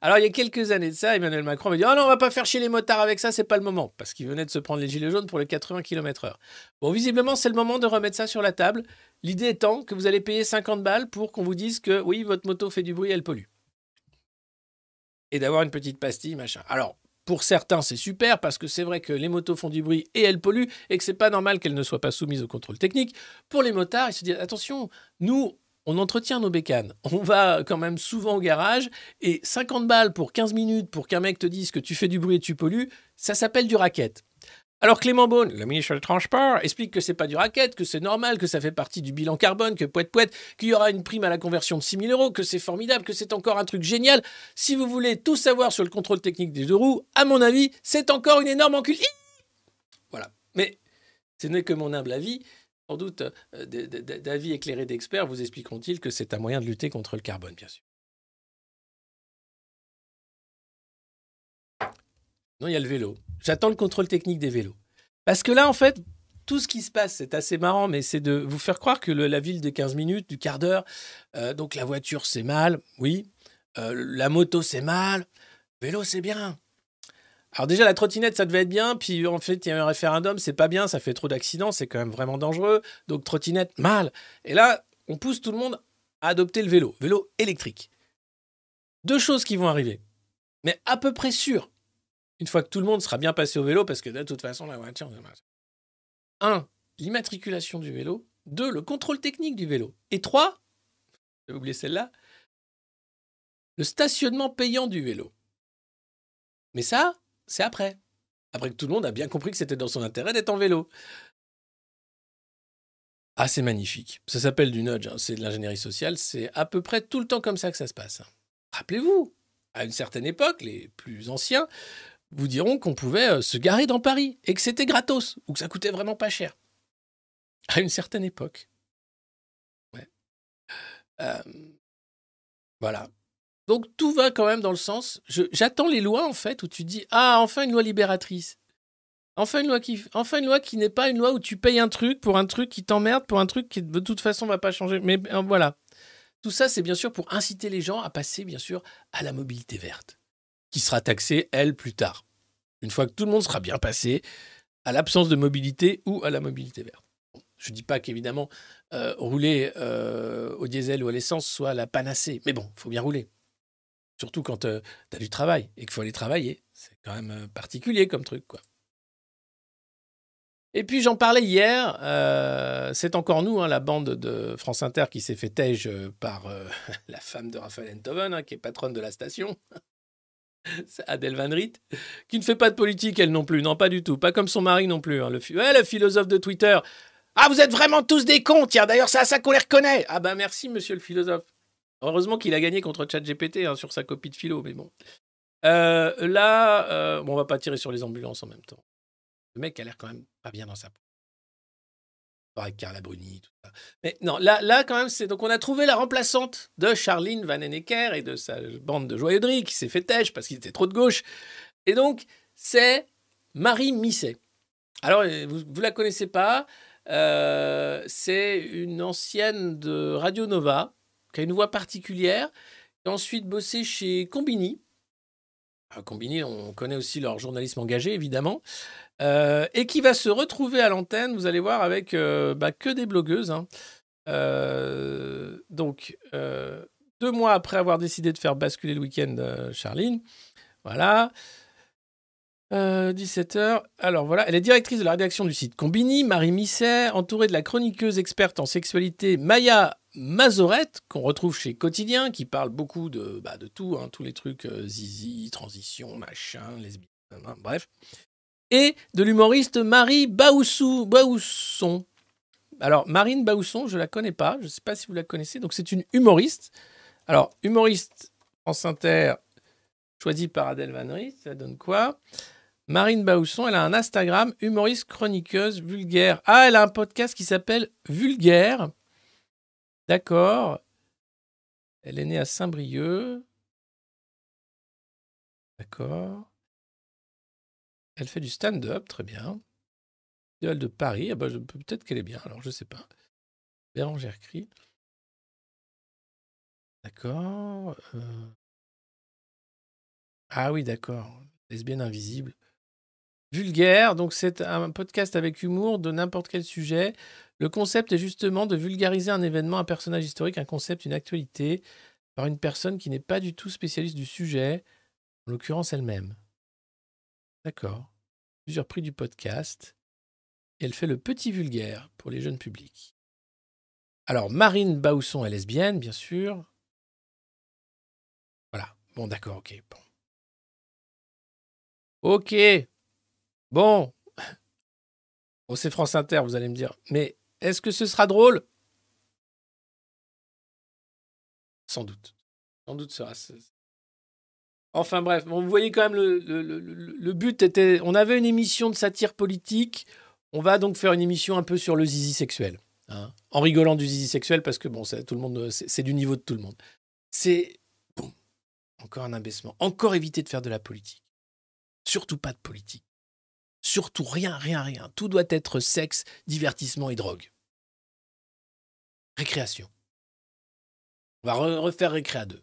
Alors, il y a quelques années de ça, Emmanuel Macron m'a dit Ah non, on va pas faire chier les motards avec ça, c'est pas le moment. Parce qu'il venait de se prendre les gilets jaunes pour les 80 km/h. Bon, visiblement, c'est le moment de remettre ça sur la table. L'idée étant que vous allez payer 50 balles pour qu'on vous dise que oui, votre moto fait du bruit, elle pollue et d'avoir une petite pastille, machin. Alors, pour certains, c'est super parce que c'est vrai que les motos font du bruit et elles polluent et que c'est pas normal qu'elles ne soient pas soumises au contrôle technique. Pour les motards, ils se disent attention, nous, on entretient nos bécanes. On va quand même souvent au garage et 50 balles pour 15 minutes pour qu'un mec te dise que tu fais du bruit et tu pollues, ça s'appelle du racket. Alors Clément Beaune, le ministre du Transport, explique que c'est pas du racket, que c'est normal, que ça fait partie du bilan carbone, que poète poète, qu'il y aura une prime à la conversion de 6 000 euros, que c'est formidable, que c'est encore un truc génial. Si vous voulez tout savoir sur le contrôle technique des deux roues, à mon avis, c'est encore une énorme encul. Voilà. Mais ce n'est que mon humble avis. Sans doute, euh, d'avis éclairés d'experts vous expliqueront-ils que c'est un moyen de lutter contre le carbone, bien sûr. Non, il y a le vélo. J'attends le contrôle technique des vélos. Parce que là, en fait, tout ce qui se passe, c'est assez marrant, mais c'est de vous faire croire que la ville de 15 minutes, du quart d'heure, euh, donc la voiture, c'est mal, oui. Euh, la moto, c'est mal. Vélo, c'est bien. Alors déjà, la trottinette, ça devait être bien. Puis en fait, il y a un référendum, c'est pas bien, ça fait trop d'accidents, c'est quand même vraiment dangereux. Donc trottinette, mal. Et là, on pousse tout le monde à adopter le vélo, vélo électrique. Deux choses qui vont arriver, mais à peu près sûr. Une fois que tout le monde sera bien passé au vélo, parce que de toute façon, la voiture. Un, l'immatriculation du vélo. Deux, le contrôle technique du vélo. Et trois, j'ai oublié celle-là, le stationnement payant du vélo. Mais ça, c'est après. Après que tout le monde a bien compris que c'était dans son intérêt d'être en vélo. Ah, c'est magnifique. Ça s'appelle du nudge, hein, c'est de l'ingénierie sociale. C'est à peu près tout le temps comme ça que ça se passe. Rappelez-vous, à une certaine époque, les plus anciens vous diront qu'on pouvait euh, se garer dans Paris et que c'était gratos ou que ça coûtait vraiment pas cher. À une certaine époque. Ouais. Euh, voilà. Donc tout va quand même dans le sens. J'attends les lois en fait où tu dis ah enfin une loi libératrice. Enfin une loi qui, enfin une loi qui n'est pas une loi où tu payes un truc pour un truc qui t'emmerde pour un truc qui de toute façon va pas changer. Mais euh, voilà. Tout ça c'est bien sûr pour inciter les gens à passer bien sûr à la mobilité verte, qui sera taxée elle plus tard. Une fois que tout le monde sera bien passé à l'absence de mobilité ou à la mobilité verte. Je ne dis pas qu'évidemment euh, rouler euh, au diesel ou à l'essence soit la panacée, mais bon, faut bien rouler. Surtout quand tu as du travail et qu'il faut aller travailler. C'est quand même euh, particulier comme truc, quoi. Et puis j'en parlais hier, euh, c'est encore nous, hein, la bande de France Inter qui s'est fait tège euh, par euh, la femme de Raphaël Enthoven, hein, qui est patronne de la station, Adèle Van Riet, qui ne fait pas de politique, elle non plus, non pas du tout, pas comme son mari non plus, hein, le philosophe de Twitter. Ah, vous êtes vraiment tous des cons, tiens, d'ailleurs c'est à ça qu'on les reconnaît. Ah ben merci monsieur le philosophe. Heureusement qu'il a gagné contre ChatGPT hein, sur sa copie de philo, mais bon. Euh, là, euh, bon, on va pas tirer sur les ambulances en même temps. Le mec a l'air quand même pas bien dans sa peau. Avec Carla Bruni, tout ça. Mais non, là, là quand même, c'est. Donc, on a trouvé la remplaçante de Charline Van Enecker et de sa bande de joyeuderie qui s'est fait têche parce qu'il était trop de gauche. Et donc, c'est Marie Misset. Alors, euh, vous ne la connaissez pas. euh, c'est une ancienne de Radio Nova une voix particulière. A ensuite bossé chez Combini. Euh, Combini, on connaît aussi leur journalisme engagé, évidemment. Euh, et qui va se retrouver à l'antenne, vous allez voir, avec euh, bah, que des blogueuses. hein. Donc, deux mois après avoir décidé de faire basculer le week-end Charline, voilà. 17h. Alors voilà, elle est directrice de la rédaction du site Combini, Marie Misset, entourée de la chroniqueuse experte en sexualité Maya Mazorette, qu'on retrouve chez Quotidien, qui parle beaucoup de, bah, de tout, hein, tous les trucs euh, zizi, transition, machin, lesbienne, bref. Et de l'humoriste Marie Baoussou, Baousson. Alors, Marine Baousson, je la connais pas, je ne sais pas si vous la connaissez, donc c'est une humoriste. Alors, humoriste France Inter, choisie par Adèle Van Riet, ça donne quoi? Marine Baousson, elle a un Instagram, humoriste, chroniqueuse, vulgaire. Ah, elle a un podcast qui s'appelle Vulgaire. D'accord. Elle est née à Saint-Brieuc. D'accord. Elle fait du stand-up, très bien. Festival de Paris, ah bah, peut-être qu'elle est bien, alors je sais pas. Bérangère Cri. D'accord. euh. Ah oui, d'accord. Lesbienne invisible. Vulgaire, donc c'est un podcast avec humour de n'importe quel sujet. Le concept est justement de vulgariser un événement, un personnage historique, un concept, une actualité, par une personne qui n'est pas du tout spécialiste du sujet, en l'occurrence elle-même. D'accord. Plusieurs prix du podcast. Elle fait le petit vulgaire pour les jeunes publics. Alors, Marine Bausson est lesbienne, bien sûr. Voilà. Bon, d'accord, ok. Bon. Ok. Bon. Bon, c'est France Inter, vous allez me dire. Mais est-ce que ce sera drôle? Sans doute. Sans doute sera. Enfin bref, bon, vous voyez quand même le, but était. On avait une émission de satire politique. On va donc faire une émission un peu sur le zizi sexuel. hein. en rigolant du zizi sexuel parce que bon, tout le monde, c'est du niveau de tout le monde. C'est bon, encore un abaissement. Encore éviter de faire de la politique. Surtout pas de politique. Surtout rien, rien, rien. Tout doit être sexe, divertissement et drogue. Récréation. On va re- refaire récré à deux.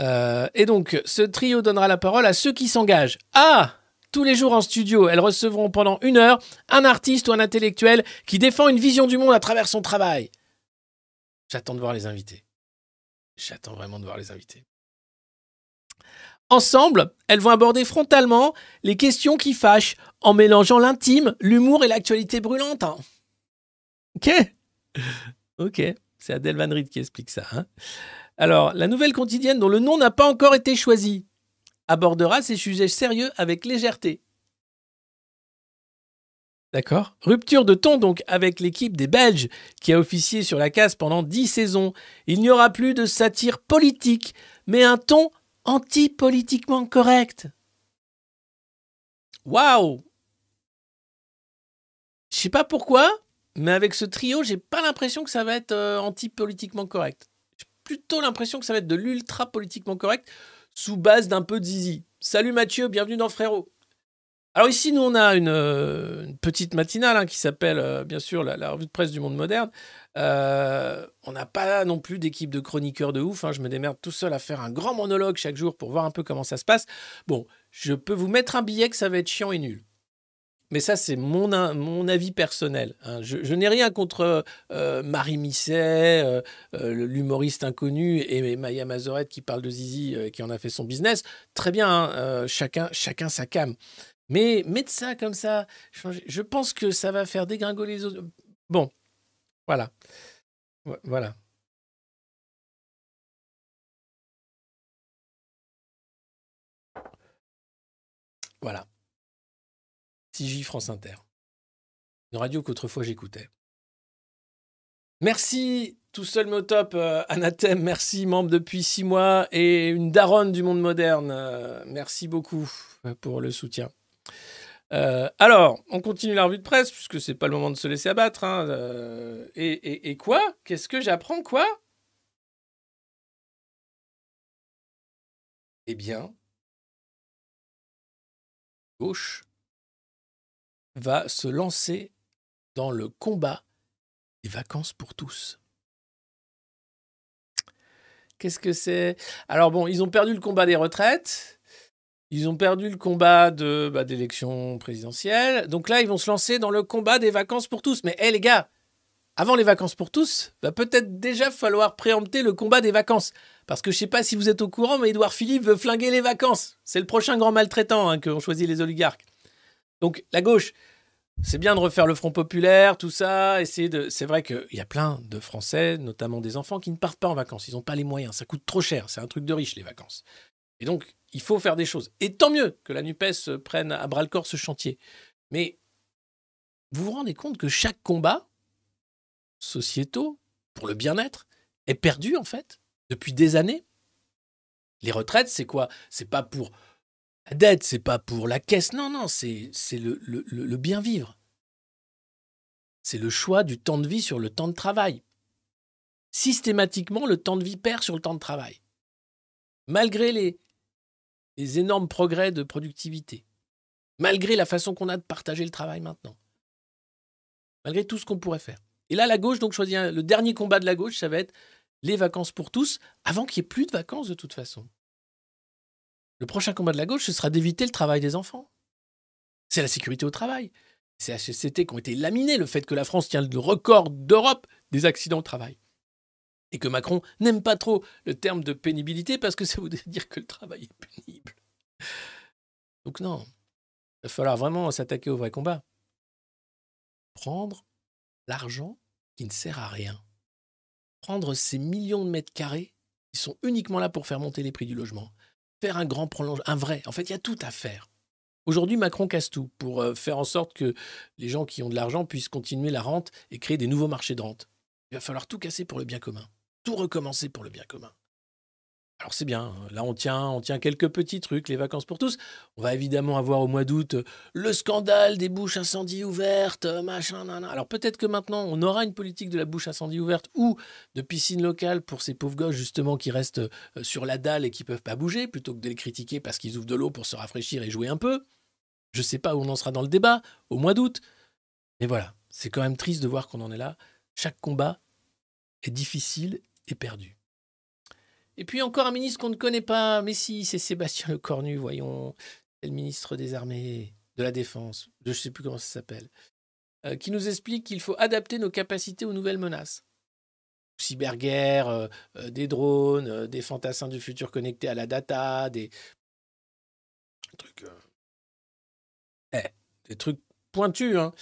Euh, et donc, ce trio donnera la parole à ceux qui s'engagent. Ah Tous les jours en studio, elles recevront pendant une heure un artiste ou un intellectuel qui défend une vision du monde à travers son travail. J'attends de voir les invités. J'attends vraiment de voir les invités. Ensemble, elles vont aborder frontalement les questions qui fâchent en mélangeant l'intime, l'humour et l'actualité brûlante. Ok Ok, c'est Adèle Van Riet qui explique ça. hein. Alors, la nouvelle quotidienne dont le nom n'a pas encore été choisi abordera ces sujets sérieux avec légèreté. D'accord Rupture de ton donc avec l'équipe des Belges qui a officié sur la case pendant dix saisons. Il n'y aura plus de satire politique, mais un ton anti-politiquement correct. Waouh Je sais pas pourquoi, mais avec ce trio, j'ai pas l'impression que ça va être euh, anti-politiquement correct. J'ai plutôt l'impression que ça va être de l'ultra politiquement correct sous base d'un peu de zizi. Salut Mathieu, bienvenue dans Frérot. Alors ici, nous, on a une, euh, petite matinale hein, qui s'appelle, euh, bien sûr, la, revue de presse du monde moderne. Euh, on n'a pas non plus d'équipe de chroniqueurs de ouf. hein. Je me démerde tout seul à faire un grand monologue chaque jour pour voir un peu comment ça se passe. Bon, je peux vous mettre un billet que ça va être chiant et nul. Mais ça, c'est mon, mon avis personnel. hein. Je, n'ai rien contre Marie Misset, l'humoriste inconnu, et Maya Mazorette qui parle de Zizi, qui en a fait son business. Très bien, chacun, chacun sa cam. Mais mettre ça comme ça, je pense que ça va faire dégringoler les autres. Bon, voilà. Vo- Voilà. Voilà. TJ France Inter. Une radio qu'autrefois j'écoutais. Merci, tout seul mais au euh, Anathème, merci, membre depuis six mois et une daronne du monde moderne. euh, merci beaucoup euh, pour le soutien. Euh, alors, on continue la revue de presse, puisque c'est pas le moment de se laisser abattre. hein, euh, et, et- et quoi? Qu'est-ce que j'apprends Quoi? Eh bien, gauche va se lancer dans le combat des vacances pour tous. Qu'est-ce que c'est? Alors bon, ils ont perdu le combat des retraites. Ils ont perdu le combat de bah, d'élection présidentielle. Donc là, ils vont se lancer dans le combat des vacances pour tous. Mais hé les gars, avant les vacances pour tous, va peut-être déjà falloir préempter le combat des vacances. Parce que je sais pas si vous êtes au courant, mais Édouard Philippe veut flinguer les vacances. C'est le prochain grand maltraitant hein, que ont choisi les oligarques. Donc la gauche, c'est bien de refaire le Front populaire, tout ça, essayer de. C'est vrai qu'il y a plein de Français, notamment des enfants, qui ne partent pas en vacances. Ils n'ont pas les moyens. Ça coûte trop cher. C'est un truc de riche les vacances. Et donc, il faut faire des choses. Et tant mieux que la Nupes euh, prenne à bras le corps ce chantier. Mais vous vous rendez compte que chaque combat sociétaux pour le bien-être est perdu en fait depuis des années. Les retraites, c'est quoi? C'est pas pour la dette, c'est pas pour la caisse. Non, non, c'est le- le- le bien vivre. C'est le choix du temps de vie sur le temps de travail. Systématiquement, le temps de vie perd sur le temps de travail. Malgré les, les énormes progrès de productivité, malgré la façon qu'on a de partager le travail maintenant, malgré tout ce qu'on pourrait faire. Et là, la gauche, donc, choisit le dernier combat de la gauche, ça va être les vacances pour tous, avant qu'il n'y ait plus de vacances de toute façon. Le prochain combat de la gauche, ce sera d'éviter le travail des enfants. C'est la sécurité au travail. C'est HSCT qui ont été laminés, le fait que la France tient le record d'Europe des accidents au travail. Et que Macron n'aime pas trop le terme de pénibilité parce que ça voudrait dire que le travail est pénible. Donc non, il va falloir vraiment s'attaquer au vrai combat. Prendre l'argent qui ne sert à rien. Prendre ces millions de mètres carrés qui sont uniquement là pour faire monter les prix du logement. Faire un grand prolongement, un vrai. En fait, il y a tout à faire. Aujourd'hui, Macron casse tout pour euh, faire en sorte que les gens qui ont de l'argent puissent continuer la rente et créer des nouveaux marchés de rente. Il va falloir tout casser pour le bien commun. Tout recommencer pour le bien commun. Alors c'est bien, hein. là on tient, on tient quelques petits trucs, les vacances pour tous. On va évidemment avoir au mois d'août euh, le scandale des bouches incendie ouvertes, euh, machin, nan, Alors peut-être que maintenant on aura une politique de la bouche incendie ouverte ou de piscine locale pour ces pauvres gosses justement qui restent euh, sur la dalle et qui peuvent pas bouger, plutôt que de les critiquer parce qu'ils ouvrent de l'eau pour se rafraîchir et jouer un peu. Je sais pas où on en sera dans le débat, au mois d'août. Mais voilà, c'est quand même triste de voir qu'on en est là. Chaque combat est difficile perdu. Et puis encore un ministre qu'on ne connaît pas, mais si, c'est Sébastien Lecornu, voyons, c'est le ministre des Armées, de la Défense, je ne sais plus comment ça s'appelle, euh, qui nous explique qu'il faut adapter nos capacités aux nouvelles menaces. Cyberguerre, euh, euh, des drones, des fantassins du futur connectés à la data, des trucs, eh, des trucs pointus. Hein.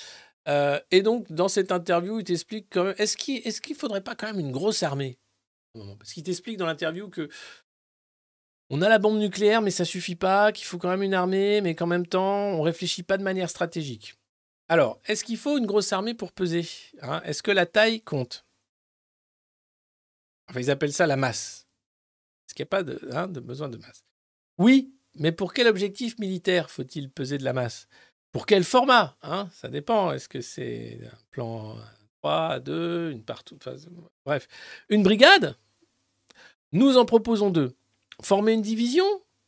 Et donc, dans cette interview, il t'explique est-ce qu'il qu'il faudrait pas quand même une grosse armée? Parce qu'il t'explique dans l'interview que on a la bombe nucléaire, mais ça suffit pas, qu'il faut quand même une armée, mais qu'en même temps, on réfléchit pas de manière stratégique. Alors, est-ce qu'il faut une grosse armée pour peser hein? Est-ce que la taille compte? Enfin, ils appellent ça la masse. Est-ce qu'il n'y a pas de, hein, de besoin de masse? Oui, mais pour quel objectif militaire faut-il peser de la masse? Pour quel format hein? Ça dépend. Est-ce que c'est un plan 3, 2, une partout enfin, Bref. Une brigade? Nous en proposons deux. Former une division,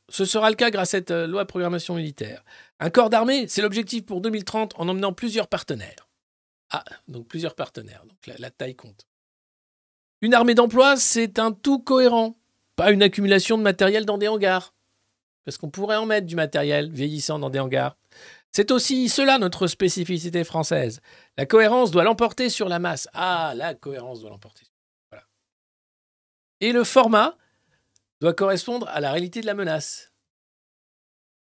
ce sera le cas grâce à cette euh, loi de programmation militaire. Un corps d'armée, c'est l'objectif pour 2030 en emmenant plusieurs partenaires. Ah, donc plusieurs partenaires, donc la, la taille compte. Une armée d'emploi, c'est un tout cohérent, pas une accumulation de matériel dans des hangars. Parce qu'on pourrait en mettre du matériel vieillissant dans des hangars. C'est aussi cela notre spécificité française. La cohérence doit l'emporter sur la masse. Ah, la cohérence doit l'emporter. Et le format doit correspondre à la réalité de la menace.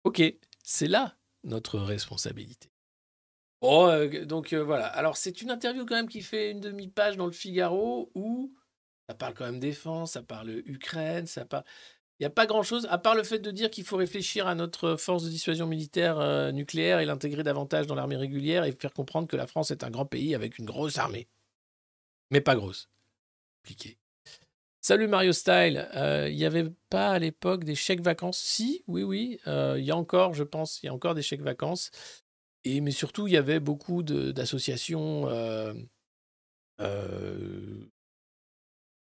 Ok, c'est là notre responsabilité. Bon, euh, donc euh, voilà. Alors c'est une interview quand même qui fait une demi-page dans le Figaro où ça parle quand même défense, ça parle Ukraine, ça parle. Il n'y a pas grand-chose, à part le fait de dire qu'il faut réfléchir à notre force de dissuasion militaire euh, nucléaire et l'intégrer davantage dans l'armée régulière et faire comprendre que la France est un grand pays avec une grosse armée. Mais pas grosse. Compliqué. Salut Mario Style. Euh, Il n'y avait pas à l'époque des chèques vacances? Si, oui, oui. Euh, Il y a encore, je pense, il y a encore des chèques vacances. Et, mais surtout, il y avait beaucoup d'associations euh,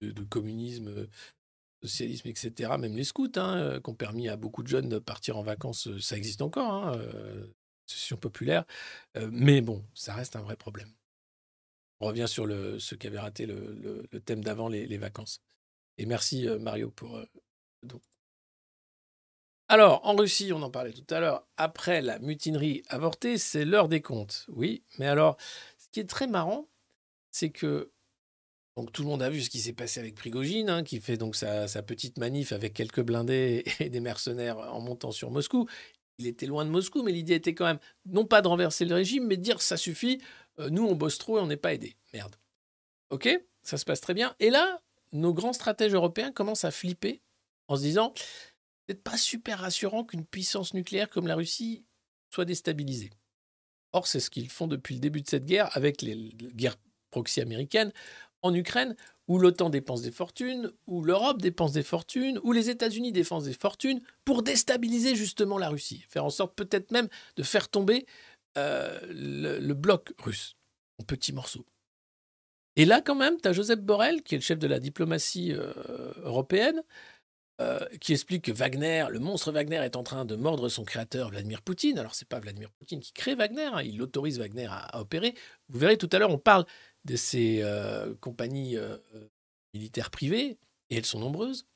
de, communisme, socialisme, etc. Même les scouts, hein, qui ont permis à beaucoup de jeunes de partir en vacances. Ça existe encore, hein, association populaire. Mais bon, ça reste un vrai problème. On revient sur le, ce qui avait raté le, thème d'avant, les vacances. Et merci euh, Mario pour euh, le don. Alors, en Russie, on en parlait tout à l'heure, après la mutinerie avortée, c'est l'heure des comptes. Oui, mais alors, ce qui est très marrant, c'est que donc tout le monde a vu ce qui s'est passé avec Prigogine, hein, qui fait donc sa, petite manif avec quelques blindés et des mercenaires en montant sur Moscou. Il était loin de Moscou, mais l'idée était quand même non pas de renverser le régime, mais de dire ça suffit, euh, nous on bosse trop et on n'est pas aidés. Merde. Ok, ça se passe très bien. Et là, nos grands stratèges européens commencent à flipper en se disant c'est pas super rassurant qu'une puissance nucléaire comme la Russie soit déstabilisée. Or, c'est ce qu'ils font depuis le début de cette guerre avec les guerres proxy américaines en Ukraine, où l'OTAN dépense des fortunes, où l'Europe dépense des fortunes, où les États-Unis dépensent des fortunes pour déstabiliser justement la Russie, faire en sorte peut-être même de faire tomber euh, le bloc russe en petits morceaux. Et là, quand même, tu as Joseph Borrell, qui est le chef de la diplomatie euh, européenne, euh, qui explique que Wagner, le monstre Wagner, est en train de mordre son créateur Vladimir Poutine. Alors, c'est pas Vladimir Poutine qui crée Wagner, hein, il autorise Wagner à, opérer. Vous verrez tout à l'heure, on parle de ces euh, compagnies militaires privées, et elles sont nombreuses.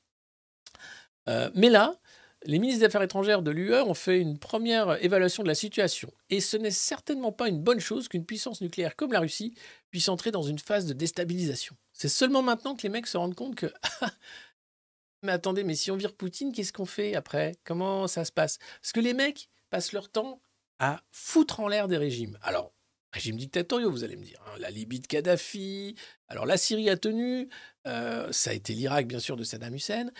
Mais là, les ministres des Affaires étrangères de l'UE ont fait une première évaluation de la situation. Et ce n'est certainement pas une bonne chose qu'une puissance nucléaire comme la Russie puisse entrer dans une phase de déstabilisation. C'est seulement maintenant que les mecs se rendent compte que mais attendez, mais si on vire Poutine, qu'est-ce qu'on fait après? Comment ça se passe? Parce que les mecs passent leur temps à foutre en l'air des régimes. Alors, régime dictatoriaux, vous allez me dire. hein, la Libye de Kadhafi, alors la Syrie a tenu, euh, ça a été l'Irak, bien sûr, de Saddam Hussein,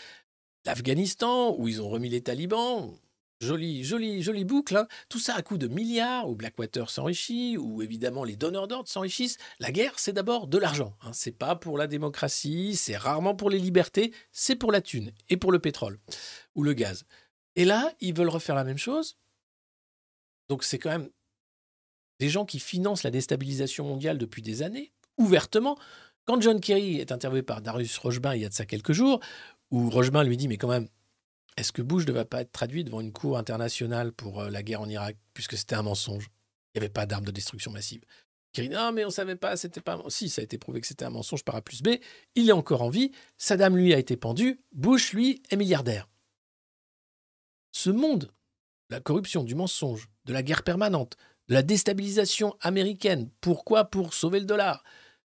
l'Afghanistan, où ils ont remis les talibans. Jolie, jolie, jolie boucle. hein. Tout ça à coût de milliards, où Blackwater s'enrichit, où évidemment les donneurs d'ordre s'enrichissent. La guerre, c'est d'abord de l'argent. Hein. C'est pas pour la démocratie, c'est rarement pour les libertés, c'est pour la thune et pour le pétrole ou le gaz. Et là, ils veulent refaire la même chose. Donc c'est quand même des gens qui financent la déstabilisation mondiale depuis des années, ouvertement. Quand John Kerry est interviewé par Darius Rochebin il y a de ça quelques jours, où Rochebin lui dit Mais quand même, est-ce que Bush ne va pas être traduit devant une cour internationale pour euh, la guerre en Irak, puisque c'était un mensonge? Il n'y avait pas d'armes de destruction massive. Kerry dit Non, mais on ne savait pas, c'était pas. Si, ça a été prouvé que c'était un mensonge par A plus B. Il est encore en vie. Saddam, lui, a été pendu. Bush, lui, est milliardaire. Ce monde, la corruption, du mensonge, de la guerre permanente, de la déstabilisation américaine. Pourquoi? Pour sauver le dollar.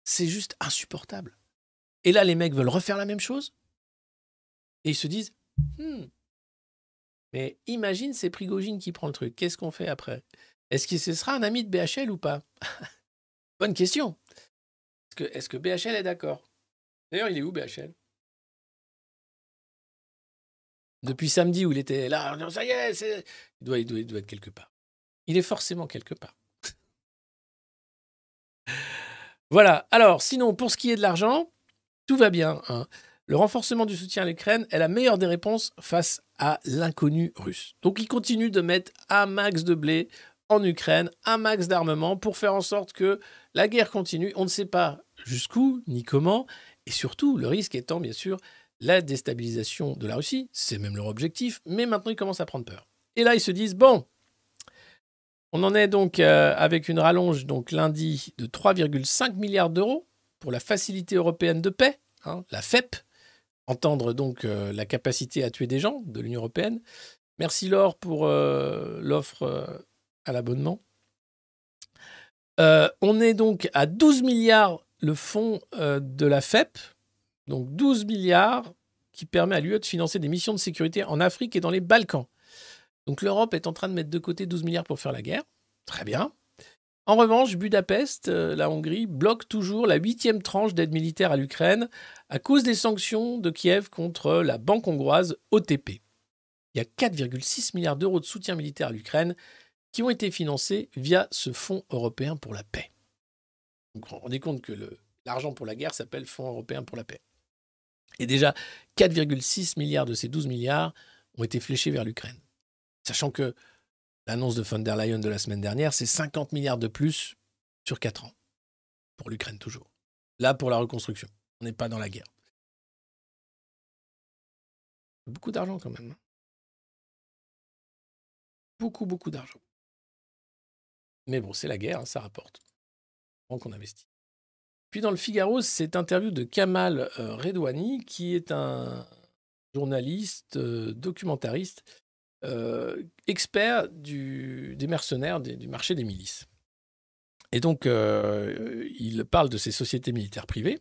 C'est juste insupportable. Et là, les mecs veulent refaire la même chose? Et ils se disent Hmm. Mais imagine, c'est Prigogine qui prend le truc. Qu'est-ce qu'on fait après? Est-ce que ce sera un ami de BHL ou pas? Bonne question. Est-ce que, BHL est d'accord? D'ailleurs, il est où BHL Depuis samedi où il était là, non, ça y est, il doit, il il être quelque part. Il est forcément quelque part. voilà. Alors, sinon, pour ce qui est de l'argent, tout va bien. hein. Le renforcement du soutien à l'Ukraine est la meilleure des réponses face à l'inconnu russe. Donc, il continue de mettre un max de blé en Ukraine, un max d'armement pour faire en sorte que la guerre continue. On ne sait pas jusqu'où ni comment. Et surtout, le risque étant, bien sûr, la déstabilisation de la Russie. C'est même leur objectif. Mais maintenant, ils commencent à prendre peur. Et là, ils se disent, bon, on en est donc euh, avec une rallonge donc lundi de 3,5 milliards d'euros pour la Facilité européenne de paix, hein, la FEP, entendre donc euh, la capacité à tuer des gens de l'Union européenne. Merci Laure pour euh, l'offre euh, à l'abonnement. On est donc à 12 milliards le fonds de la FEP, donc 12 milliards qui permet à l'UE de financer des missions de sécurité en Afrique et dans les Balkans. Donc l'Europe est en train de mettre de côté 12 milliards pour faire la guerre. Très bien. En revanche, Budapest, euh, la Hongrie, bloque toujours la huitième tranche d'aide militaire à l'Ukraine à cause des sanctions de Kiev contre la banque hongroise OTP. Il y a 4,6 milliards d'euros de soutien militaire à l'Ukraine qui ont été financés via ce Fonds européen pour la paix. Donc, vous rendez compte que l'argent pour la guerre s'appelle Fonds européen pour la paix. Et déjà, 4,6 milliards de ces 12 milliards ont été fléchés vers l'Ukraine. Sachant que l'annonce de von der Leyen de la semaine dernière, c'est 50 milliards de plus sur 4 ans. Pour l'Ukraine toujours. Là, pour la reconstruction. On n'est pas dans la guerre. Beaucoup d'argent quand même. hein. Beaucoup, beaucoup d'argent. Mais bon, c'est la guerre, hein, ça rapporte. Donc on investit. Puis dans le Figaro, cette interview de Kamal euh, Redouani, qui est un journaliste, euh, documentariste, euh, expert des mercenaires, du marché des milices. Et donc, euh, il parle de ces sociétés militaires privées,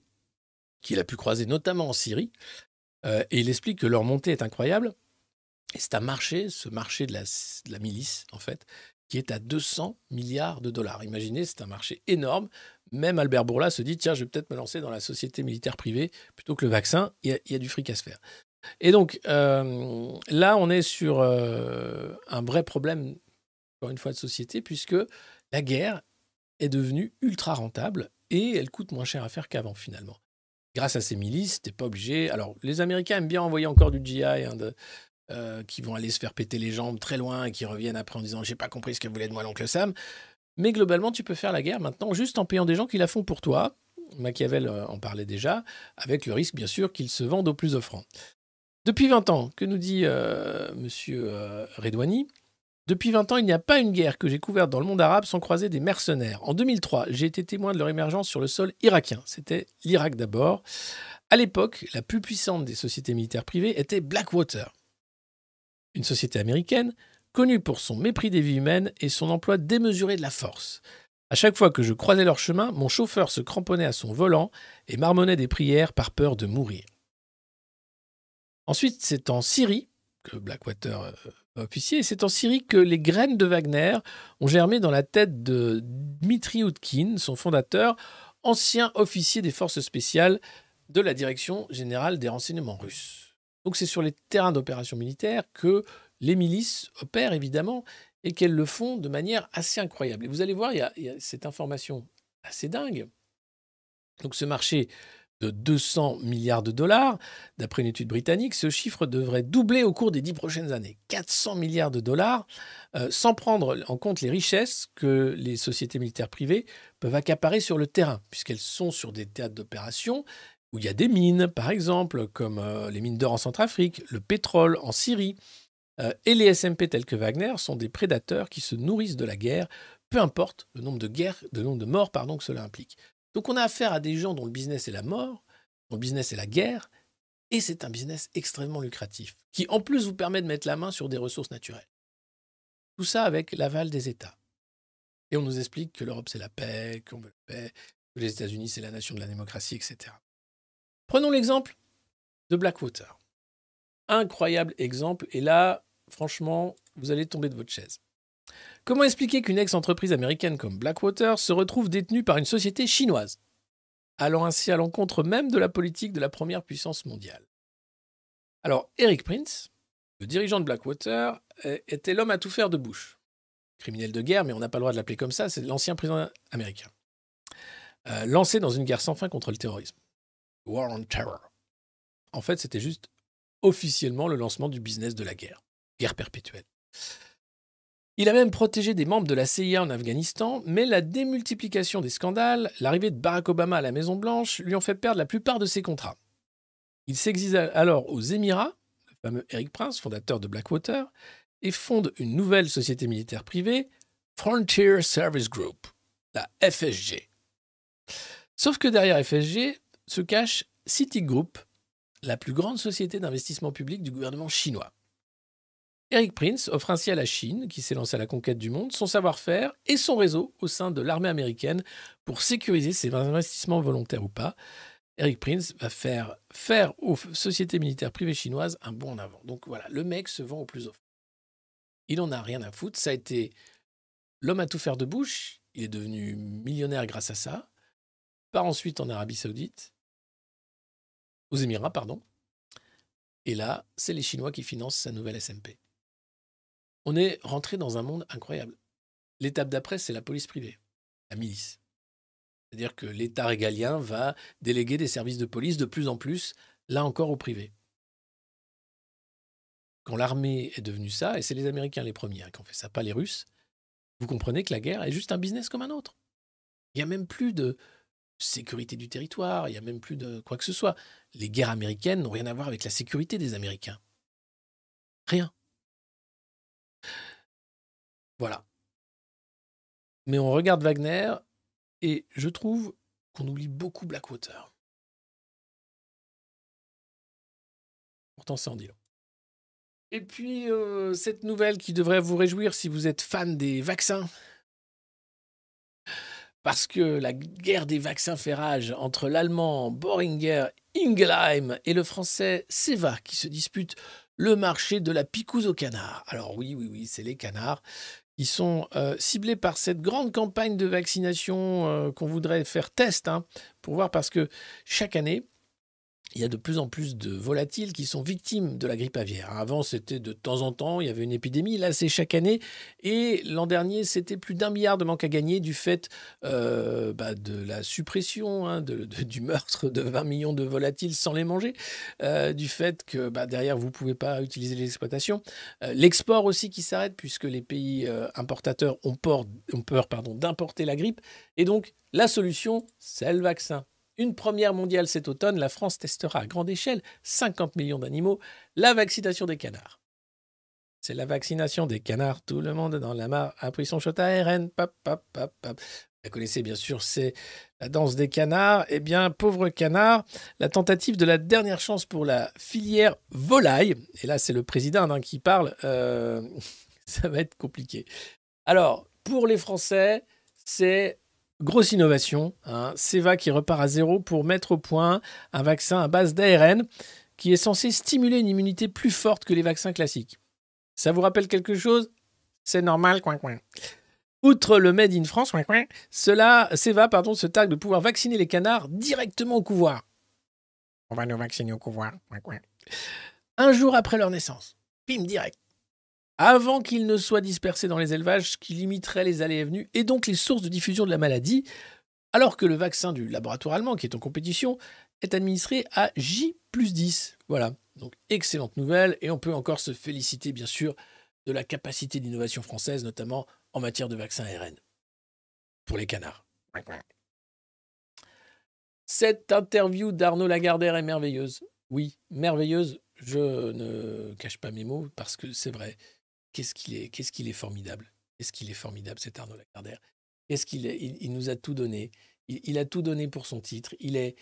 qu'il a pu croiser notamment en Syrie, euh, et il explique que leur montée est incroyable. Et c'est un marché, ce marché de la, de la milice, en fait, qui est à 200 milliards de dollars. Imaginez, c'est un marché énorme. Même Albert Bourla se dit, tiens, je vais peut-être me lancer dans la société militaire privée plutôt que le vaccin. Il y a, il y a du fric à se faire. Et donc, euh, là, on est sur euh, un vrai problème, encore une fois, de société, puisque la guerre est devenue ultra rentable et elle coûte moins cher à faire qu'avant, finalement. Grâce à ces milices, t'es pas obligé. Alors, les Américains aiment bien envoyer encore du GI, hein, euh, qui vont aller se faire péter les jambes très loin et qui reviennent après en disant J'ai pas compris ce que voulait de moi l'oncle Sam. Mais globalement, tu peux faire la guerre maintenant juste en payant des gens qui la font pour toi. Machiavel en parlait déjà, avec le risque, bien sûr, qu'ils se vendent au plus offrant. Depuis 20 ans, que nous dit euh, Monsieur euh, Redouani Depuis 20 ans, il n'y a pas une guerre que j'ai couverte dans le monde arabe sans croiser des mercenaires. En 2003, j'ai été témoin de leur émergence sur le sol irakien. C'était l'Irak d'abord. À l'époque, la plus puissante des sociétés militaires privées était Blackwater, une société américaine connue pour son mépris des vies humaines et son emploi démesuré de la force. À chaque fois que je croisais leur chemin, mon chauffeur se cramponnait à son volant et marmonnait des prières par peur de mourir. Ensuite, c'est en Syrie que Blackwater euh, officier. Et c'est en Syrie que les graines de Wagner ont germé dans la tête de Dmitri Utkin, son fondateur, ancien officier des forces spéciales de la direction générale des renseignements russes. Donc c'est sur les terrains d'opérations militaires que les milices opèrent évidemment et qu'elles le font de manière assez incroyable. Et vous allez voir, il y a cette information assez dingue. Donc ce marché de 200 milliards de dollars, d'après une étude britannique, ce chiffre devrait doubler au cours des dix prochaines années. 400 milliards de dollars, euh, sans prendre en compte les richesses que les sociétés militaires privées peuvent accaparer sur le terrain, puisqu'elles sont sur des théâtres d'opération où il y a des mines, par exemple, comme euh, les mines d'or en Centrafrique, le pétrole en Syrie. Euh, et les SMP tels que Wagner sont des prédateurs qui se nourrissent de la guerre, peu importe le nombre de guerres, le nombre de morts pardon, que cela implique. Donc on a affaire à des gens dont le business est la mort, dont le business est la guerre, et c'est un business extrêmement lucratif, qui en plus vous permet de mettre la main sur des ressources naturelles. Tout ça avec l'aval des États. Et on nous explique que l'Europe c'est la paix, qu'on veut la paix, que les États-Unis c'est la nation de la démocratie, etc. Prenons l'exemple de Blackwater. Incroyable exemple, et là, franchement, vous allez tomber de votre chaise. Comment expliquer qu'une ex-entreprise américaine comme Blackwater se retrouve détenue par une société chinoise, allant ainsi à l'encontre même de la politique de la première puissance mondiale Alors, Eric Prince, le dirigeant de Blackwater, était l'homme à tout faire de Bush. Criminel de guerre, mais on n'a pas le droit de l'appeler comme ça, c'est l'ancien président américain. Euh, lancé dans une guerre sans fin contre le terrorisme. War on Terror. En fait, c'était juste officiellement le lancement du business de la guerre. Guerre perpétuelle. Il a même protégé des membres de la CIA en Afghanistan, mais la démultiplication des scandales, l'arrivée de Barack Obama à la Maison-Blanche lui ont fait perdre la plupart de ses contrats. Il s'exile alors aux Émirats, le fameux Eric Prince, fondateur de Blackwater, et fonde une nouvelle société militaire privée, Frontier Service Group, la FSG. Sauf que derrière FSG se cache Citigroup, la plus grande société d'investissement public du gouvernement chinois. Eric Prince offre ainsi à la Chine, qui s'est lancée à la conquête du monde, son savoir-faire et son réseau au sein de l'armée américaine pour sécuriser ses investissements volontaires ou pas. Eric Prince va faire faire aux sociétés militaires privées chinoises un bond en avant. Donc voilà, le mec se vend au plus offrant. Il en a rien à foutre. Ça a été l'homme à tout faire de Bush. Il est devenu millionnaire grâce à ça. Part ensuite en Arabie Saoudite, aux Émirats, pardon. Et là, c'est les Chinois qui financent sa nouvelle SMP. On est rentré dans un monde incroyable. L'étape d'après, c'est la police privée, la milice. C'est-à-dire que l'État régalien va déléguer des services de police de plus en plus, là encore au privé. Quand l'armée est devenue ça, et c'est les Américains les premiers hein, qui ont fait ça, pas les Russes, vous comprenez que la guerre est juste un business comme un autre. Il n'y a même plus de sécurité du territoire, il n'y a même plus de quoi que ce soit. Les guerres américaines n'ont rien à voir avec la sécurité des Américains. Rien. Voilà. Mais on regarde Wagner et je trouve qu'on oublie beaucoup Blackwater. Pourtant, c'est en dit. Et puis, euh, cette nouvelle qui devrait vous réjouir si vous êtes fan des vaccins. Parce que la guerre des vaccins fait rage entre l'allemand Boehringer Ingelheim et le français Seva qui se disputent le marché de la picouse aux canards. Alors oui, oui, oui, c'est les canards qui sont euh, ciblés par cette grande campagne de vaccination euh, qu'on voudrait faire test hein, pour voir parce que chaque année, il y a de plus en plus de volatiles qui sont victimes de la grippe aviaire. Avant, c'était de temps en temps, il y avait une épidémie. Là, c'est chaque année. Et l'an dernier, c'était plus d'un milliard de manques à gagner du fait euh, bah, de la suppression, hein, du meurtre de 20 millions de volatiles sans les manger, euh, du fait que bah, derrière, vous ne pouvez pas utiliser l'exploitation. Euh, L'export aussi qui s'arrête, puisque les pays euh, importateurs ont peur, d'importer la grippe. Et donc, la solution, c'est le vaccin. Une première mondiale cet automne, la France testera à grande échelle 50 millions d'animaux la vaccination des canards. C'est la vaccination des canards, tout le monde dans la mare a pris son shot ARN. Vous la connaissez bien sûr, c'est la danse des canards. Eh bien, pauvre canard, la tentative de la dernière chance pour la filière volaille, et là c'est le président hein, qui parle, euh, ça va être compliqué. Alors, pour les Français, c'est Grosse innovation, hein. Seva qui repart à zéro pour mettre au point un vaccin à base d'ARN qui est censé stimuler une immunité plus forte que les vaccins classiques. Ça vous rappelle quelque chose? C'est normal, coin coin. Outre le Made in France, coin coin, cela, Seva, pardon, se targue de pouvoir vacciner les canards directement au couvoir. On va nous vacciner au couvoir, coin coin. Un jour après leur naissance, pim direct. Avant qu'ils ne soient dispersés dans les élevages, ce qui limiterait les allées et venues et donc les sources de diffusion de la maladie, alors que le vaccin du laboratoire allemand, qui est en compétition, est administré à J plus 10. Voilà, donc excellente nouvelle, et on peut encore se féliciter, bien sûr, de la capacité d'innovation française, notamment en matière de vaccins ARN. Pour les canards. Cette interview d'Arnaud Lagardère est merveilleuse. Oui, merveilleuse. Je ne cache pas mes mots parce que c'est vrai. Qu'est-ce qu'il est, qu'est-ce qu'il est formidable? Qu'est-ce qu'il est formidable, cet Arnaud Lagardère. Qu'est-ce qu'il il, nous a tout donné. Il, a tout donné pour son titre. Il est,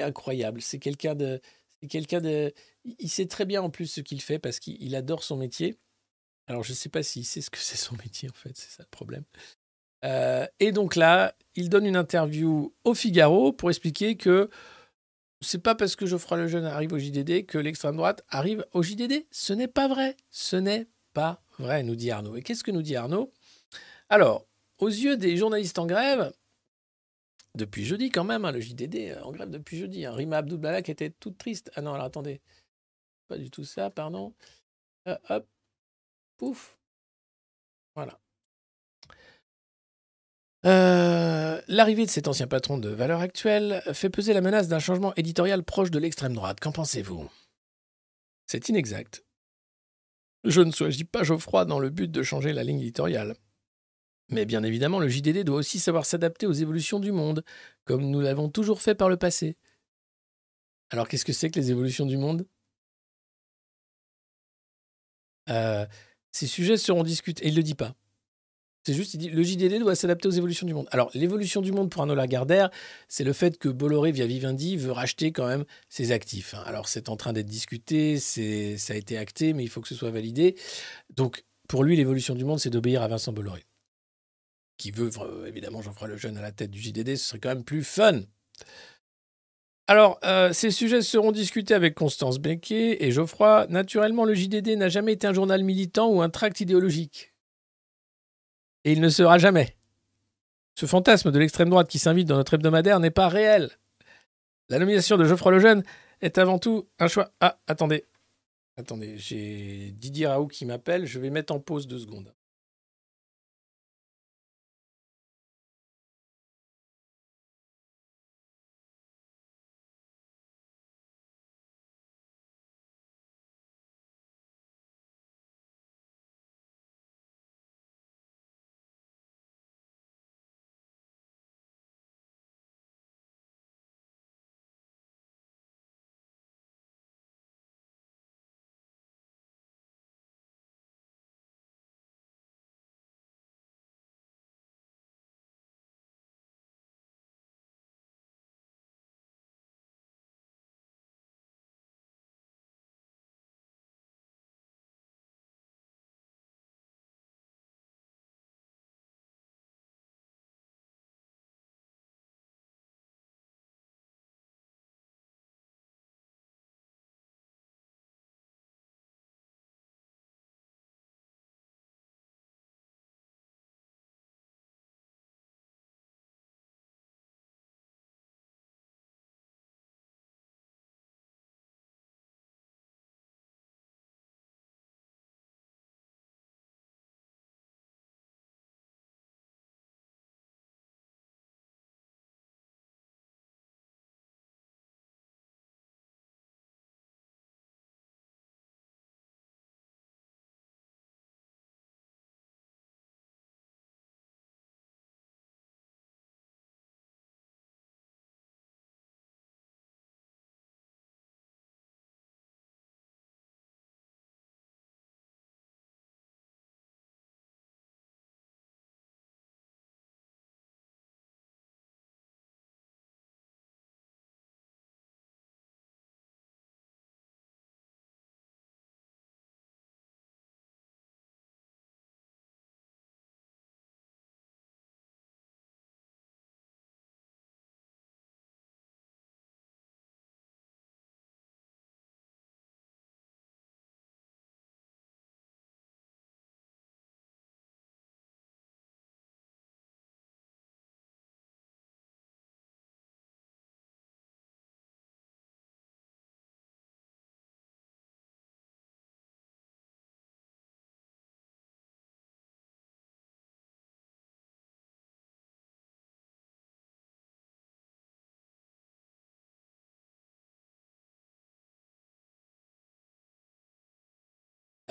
incroyable. C'est quelqu'un de, c'est quelqu'un de, il sait très bien en plus ce qu'il fait parce qu'il il adore son métier. Alors je ne sais pas s'il sait ce que c'est son métier en fait, c'est ça le problème. Euh, et donc là, il donne une interview au Figaro pour expliquer que c'est pas parce que Geoffroy Lejeune arrive au JDD que l'extrême droite arrive au JDD. Ce n'est pas vrai. Ce n'est pas vrai, nous dit Arnaud. Et qu'est-ce que nous dit Arnaud? Alors, aux yeux des journalistes en grève, depuis jeudi quand même, hein, le JDD euh, en grève depuis jeudi. Hein, Rima Abdulbalak était toute triste. Ah non, alors attendez. Pas du tout ça, pardon. Euh, hop. Pouf. Voilà. Euh, L'arrivée de cet ancien patron de Valeurs Actuelles fait peser la menace d'un changement éditorial proche de l'extrême droite. Qu'en pensez-vous? C'est inexact. Je ne choisis pas Geoffroy dans le but de changer la ligne éditoriale. Mais bien évidemment, le JDD doit aussi savoir s'adapter aux évolutions du monde, comme nous l'avons toujours fait par le passé. Alors qu'est-ce que c'est que les évolutions du monde? Euh, Ces sujets seront discutés. Et il ne le dit pas. C'est juste, il dit, le JDD doit s'adapter aux évolutions du monde. Alors, l'évolution du monde pour Arnaud Lagardère, c'est le fait que Bolloré, via Vivendi, veut racheter quand même ses actifs. hein. Alors, c'est en train d'être discuté, ça a été acté, mais il faut que ce soit validé. Donc, pour lui, l'évolution du monde, c'est d'obéir à Vincent Bolloré. Qui veut, évidemment, Jean-François Lejeune à la tête du JDD, ce serait quand même plus fun. Alors, euh, ces sujets seront discutés avec Constance Becquet et Geoffroy. Naturellement, le JDD n'a jamais été un journal militant ou un tract idéologique. Et il ne sera jamais. Ce fantasme de l'extrême droite qui s'invite dans notre hebdomadaire n'est pas réel. La nomination de Geoffroy Lejeune est avant tout un choix. Ah, attendez. Attendez, j'ai Didier Raoult qui m'appelle. Je vais mettre en pause deux secondes.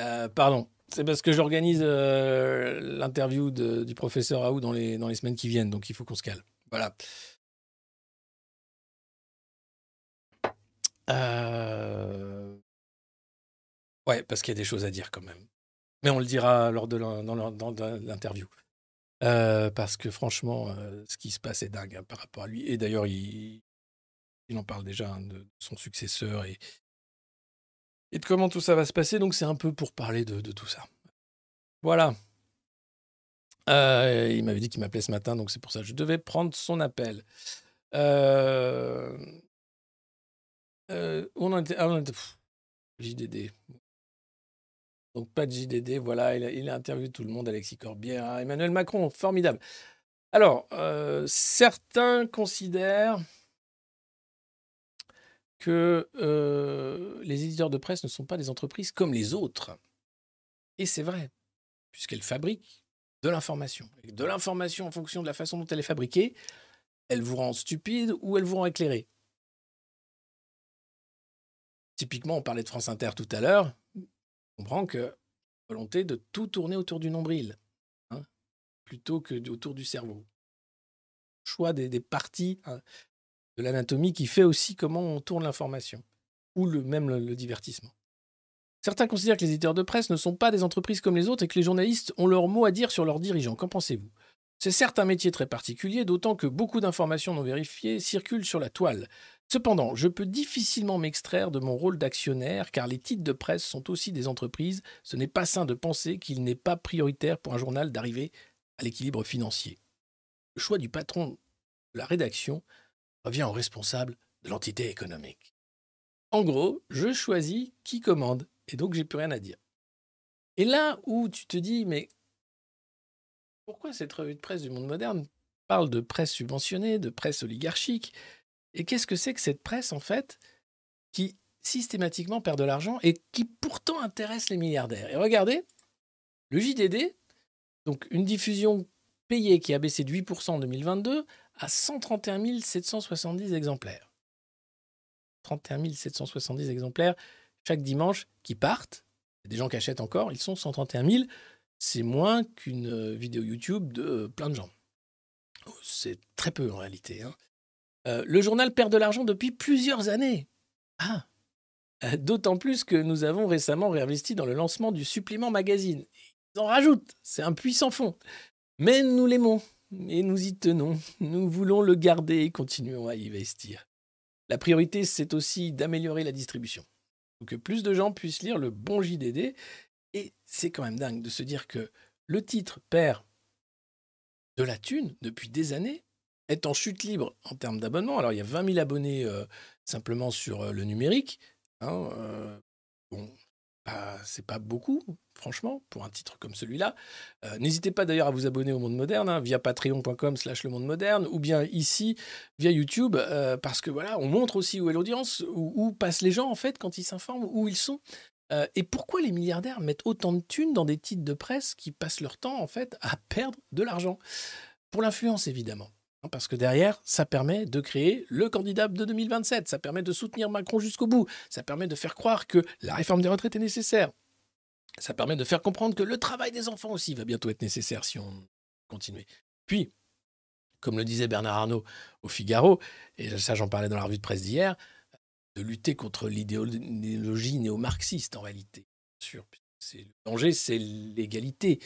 Euh, pardon. C'est parce que j'organise euh, l'interview du professeur Raoult dans les, semaines qui viennent, donc il faut qu'on se calme. Voilà. Euh, Ouais, parce qu'il y a des choses à dire quand même. Mais on le dira lors de l'interview. Parce que franchement, ce qui se passe est dingue hein, par rapport à lui. Et d'ailleurs, il, il en parle déjà hein, de son successeur et, et de comment tout ça va se passer. Donc c'est un peu pour parler de, tout ça. Voilà. Euh, il m'avait dit qu'il m'appelait ce matin, donc c'est pour ça que je devais prendre son appel. Euh, euh, on était, ah, JDD. Donc pas de JDD, voilà, il a, interviewé tout le monde, Alexis Corbière, Emmanuel Macron, formidable. Alors, certains considèrent que euh, les éditeurs de presse ne sont pas des entreprises comme les autres. Et c'est vrai, puisqu'elles fabriquent de l'information. De l'information en fonction de la façon dont elle est fabriquée, elle vous rend stupide ou elle vous rend éclairé. Typiquement, on parlait de France Inter tout à l'heure. On comprend que volonté de tout tourner autour du nombril, hein, plutôt que autour du cerveau. Choix des, des parties hein, l'anatomie qui fait aussi comment on tourne l'information, ou même le, le divertissement. Certains considèrent que les éditeurs de presse ne sont pas des entreprises comme les autres et que les journalistes ont leur mot à dire sur leurs dirigeants. Qu'en pensez-vous? C'est certes un métier très particulier, d'autant que beaucoup d'informations non vérifiées circulent sur la toile. Cependant, je peux difficilement m'extraire de mon rôle d'actionnaire car les titres de presse sont aussi des entreprises. Ce n'est pas sain de penser qu'il n'est pas prioritaire pour un journal d'arriver à l'équilibre financier. Le choix du patron de la rédaction revient au responsable de l'entité économique. En gros, je choisis qui commande et donc j'ai plus rien à dire. Et là où tu te dis, mais pourquoi cette revue de presse du monde moderne parle de presse subventionnée, de presse oligarchique Et qu'est-ce que c'est que cette presse, en fait, qui systématiquement perd de l'argent et qui pourtant intéresse les milliardaires? Et regardez, le JDD, donc une diffusion payée qui a baissé de 8% en 2022 à 131 770 exemplaires. 31 770 exemplaires chaque dimanche qui partent. Il y a des gens qui achètent encore, ils sont 131 000. C'est moins qu'une euh, vidéo YouTube de euh, plein de gens. C'est très peu en réalité. hein. Euh, le journal perd de l'argent depuis plusieurs années. Ah D'autant plus que nous avons récemment réinvesti dans le lancement du supplément magazine. Ils en rajoutent, c'est un puissant fond. Mais nous l'aimons et nous y tenons. Nous voulons le garder et continuons à y investir. La priorité, c'est aussi d'améliorer la distribution. Pour que plus de gens puissent lire le bon JDD. Et c'est quand même dingue de se dire que le titre perd de la thune depuis des années, est en chute libre en termes d'abonnement. Alors, il y a 20 000 abonnés euh, simplement sur euh, le numérique. hein, euh, bon, bah, c'est pas beaucoup, franchement, pour un titre comme celui-là. Euh, N'hésitez pas d'ailleurs à vous abonner au Monde Moderne hein, via patreon.com slash le Monde Moderne ou bien ici via YouTube euh, parce que voilà, on montre aussi où est l'audience, où, passent les gens en fait quand ils s'informent, où ils sont. Euh, et pourquoi les milliardaires mettent autant de thunes dans des titres de presse qui passent leur temps en fait à perdre de l'argent? Pour l'influence évidemment. Parce que derrière, ça permet de créer le candidat de 2027, ça permet de soutenir Macron jusqu'au bout, ça permet de faire croire que la réforme des retraites est nécessaire, ça permet de faire comprendre que le travail des enfants aussi va bientôt être nécessaire si on continue. Puis, comme le disait Bernard Arnault au Figaro, et ça j'en parlais dans la revue de presse d'hier, de lutter contre l'idéologie néo-marxiste en réalité. Sûr, le danger, c'est l'égalité.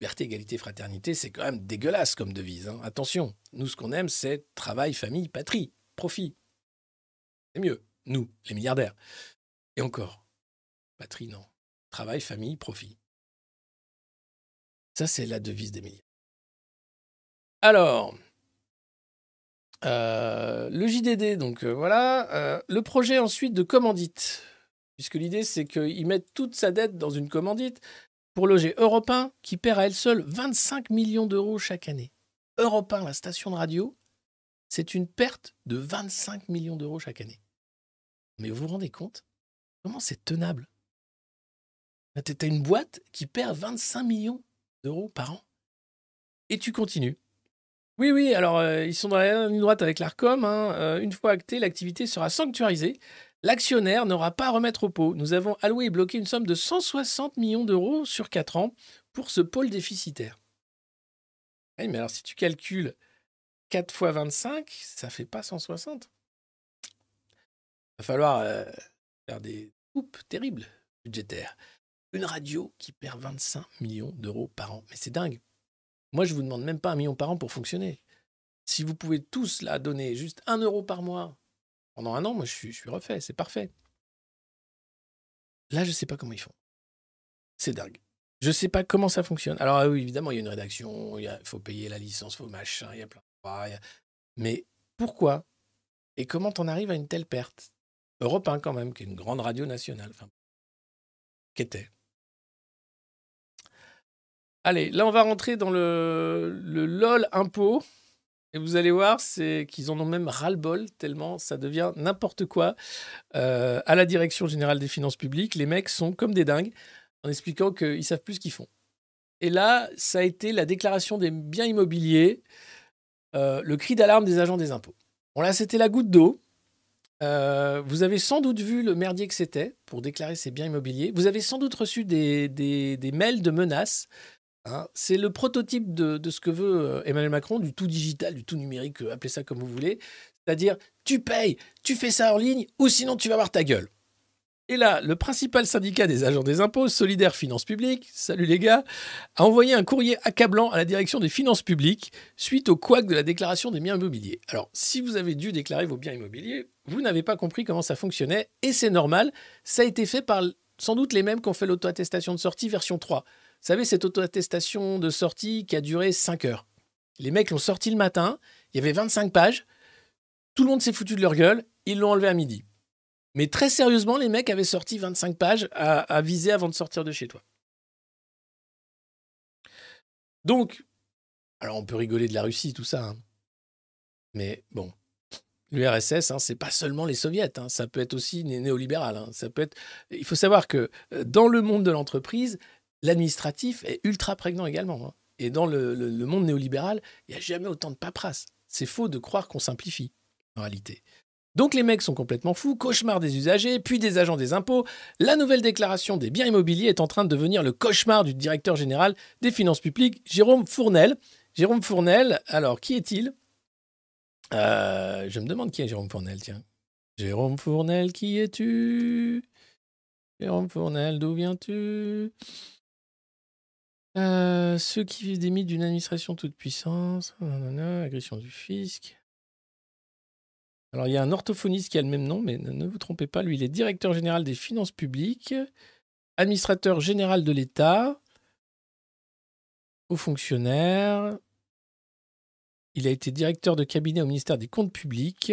Liberté, égalité, fraternité, c'est quand même dégueulasse comme devise. hein. Attention, nous ce qu'on aime, c'est travail, famille, patrie, profit. C'est mieux, nous, les milliardaires. Et encore, patrie, non. Travail, famille, profit. Ça, c'est la devise des milliardaires. Alors, euh, le JDD, donc euh, voilà. Euh, le projet ensuite de commandite, puisque l'idée c'est qu'ils mettent toute sa dette dans une commandite pour loger Europe 1, qui perd à elle seule 25 millions d'euros chaque année. Europe 1, la station de radio, c'est une perte de 25 millions d'euros chaque année. Mais vous vous rendez compte Comment c'est tenable? T'as une boîte qui perd 25 millions d'euros par an. Et tu continues. Oui, oui, alors euh, ils sont dans la ligne droite avec l'ARCOM. hein. Euh, une fois actée, l'activité sera sanctuarisée L'actionnaire n'aura pas à remettre au pot. Nous avons alloué et bloqué une somme de 160 millions d'euros sur 4 ans pour ce pôle déficitaire. Oui, mais alors si tu calcules 4 fois 25, ça fait pas 160. Il va falloir euh, faire des coupes terribles budgétaires. Une radio qui perd 25 millions d'euros par an. Mais c'est dingue. Moi, je vous demande même pas un million par an pour fonctionner. Si vous pouvez tous là donner juste un euro par mois pendant un an, moi je suis, refait, c'est parfait. Là, je sais pas comment ils font. C'est dingue. Je sais pas comment ça fonctionne. Alors ah oui, évidemment, il y a une rédaction, il faut payer la licence, faut machin, il y a plein de droits, il Mais pourquoi Et comment t'en arrives à une telle perte? Europe 1 quand même, qui est une grande radio nationale. Qu'était. Allez, là on va rentrer dans le LOL impôt. Et vous allez voir, c'est qu'ils en ont même ras-le-bol, tellement ça devient n'importe quoi. Euh, à la direction générale des finances publiques, les mecs sont comme des dingues en expliquant qu'ils savent plus ce qu'ils font. Et là, ça a été la déclaration des biens immobiliers, euh, le cri d'alarme des agents des impôts. Bon là, c'était la goutte d'eau. Euh, vous avez sans doute vu le merdier que c'était pour déclarer ses biens immobiliers. Vous avez sans doute reçu des, des- des mails de menaces. Hein. C'est le prototype de, ce que veut euh, Emmanuel Macron, du tout digital, du tout numérique, euh, appelez ça comme vous voulez. C'est-à-dire, tu payes, tu fais ça en ligne, ou sinon tu vas voir ta gueule. Et là, le principal syndicat des agents des impôts, Solidaire Finances Publiques, salut les gars, a envoyé un courrier accablant à la direction des finances publiques suite au couac de la déclaration des biens immobiliers. Alors, si vous avez dû déclarer vos biens immobiliers, vous n'avez pas compris comment ça fonctionnait, et c'est normal, ça a été fait par sans doute les mêmes qui ont fait l'auto-attestation de sortie version 3. Savez, cette auto-attestation de sortie qui a duré 5 heures. Les mecs l'ont sorti le matin, il y avait 25 pages, tout le monde s'est foutu de leur gueule, ils l'ont enlevé à midi. Mais très sérieusement, les mecs avaient sorti 25 pages à, viser avant de sortir de chez toi. Donc, alors on peut rigoler de la Russie, tout ça. hein. Mais bon, l'URSS, hein, c'est pas seulement les soviets, hein, ça peut être aussi né- néolibéral. hein, ça peut être... Il faut savoir que euh, dans le monde de l'entreprise, l'administratif est ultra prégnant également. hein. Et dans le, monde néolibéral, il n'y a jamais autant de paperasse. C'est faux de croire qu'on simplifie, en réalité. Donc les mecs sont complètement fous, cauchemar des usagers, puis des agents des impôts. La nouvelle déclaration des biens immobiliers est en train de devenir le cauchemar du directeur général des finances publiques, Jérôme Fournel. Jérôme Fournel, alors qui est-il? Euh, Je me demande qui est Jérôme Fournel, tiens. Jérôme Fournel, qui es-tu? Jérôme Fournel, d'où viens-tu? Euh, Ceux qui vivent des mythes d'une administration toute puissance, agression du fisc. Alors, il y a un orthophoniste qui a le même nom, mais ne vous trompez pas, lui, il est directeur général des finances publiques, administrateur général de l'État, haut fonctionnaire. Il a été directeur de cabinet au ministère des Comptes publics,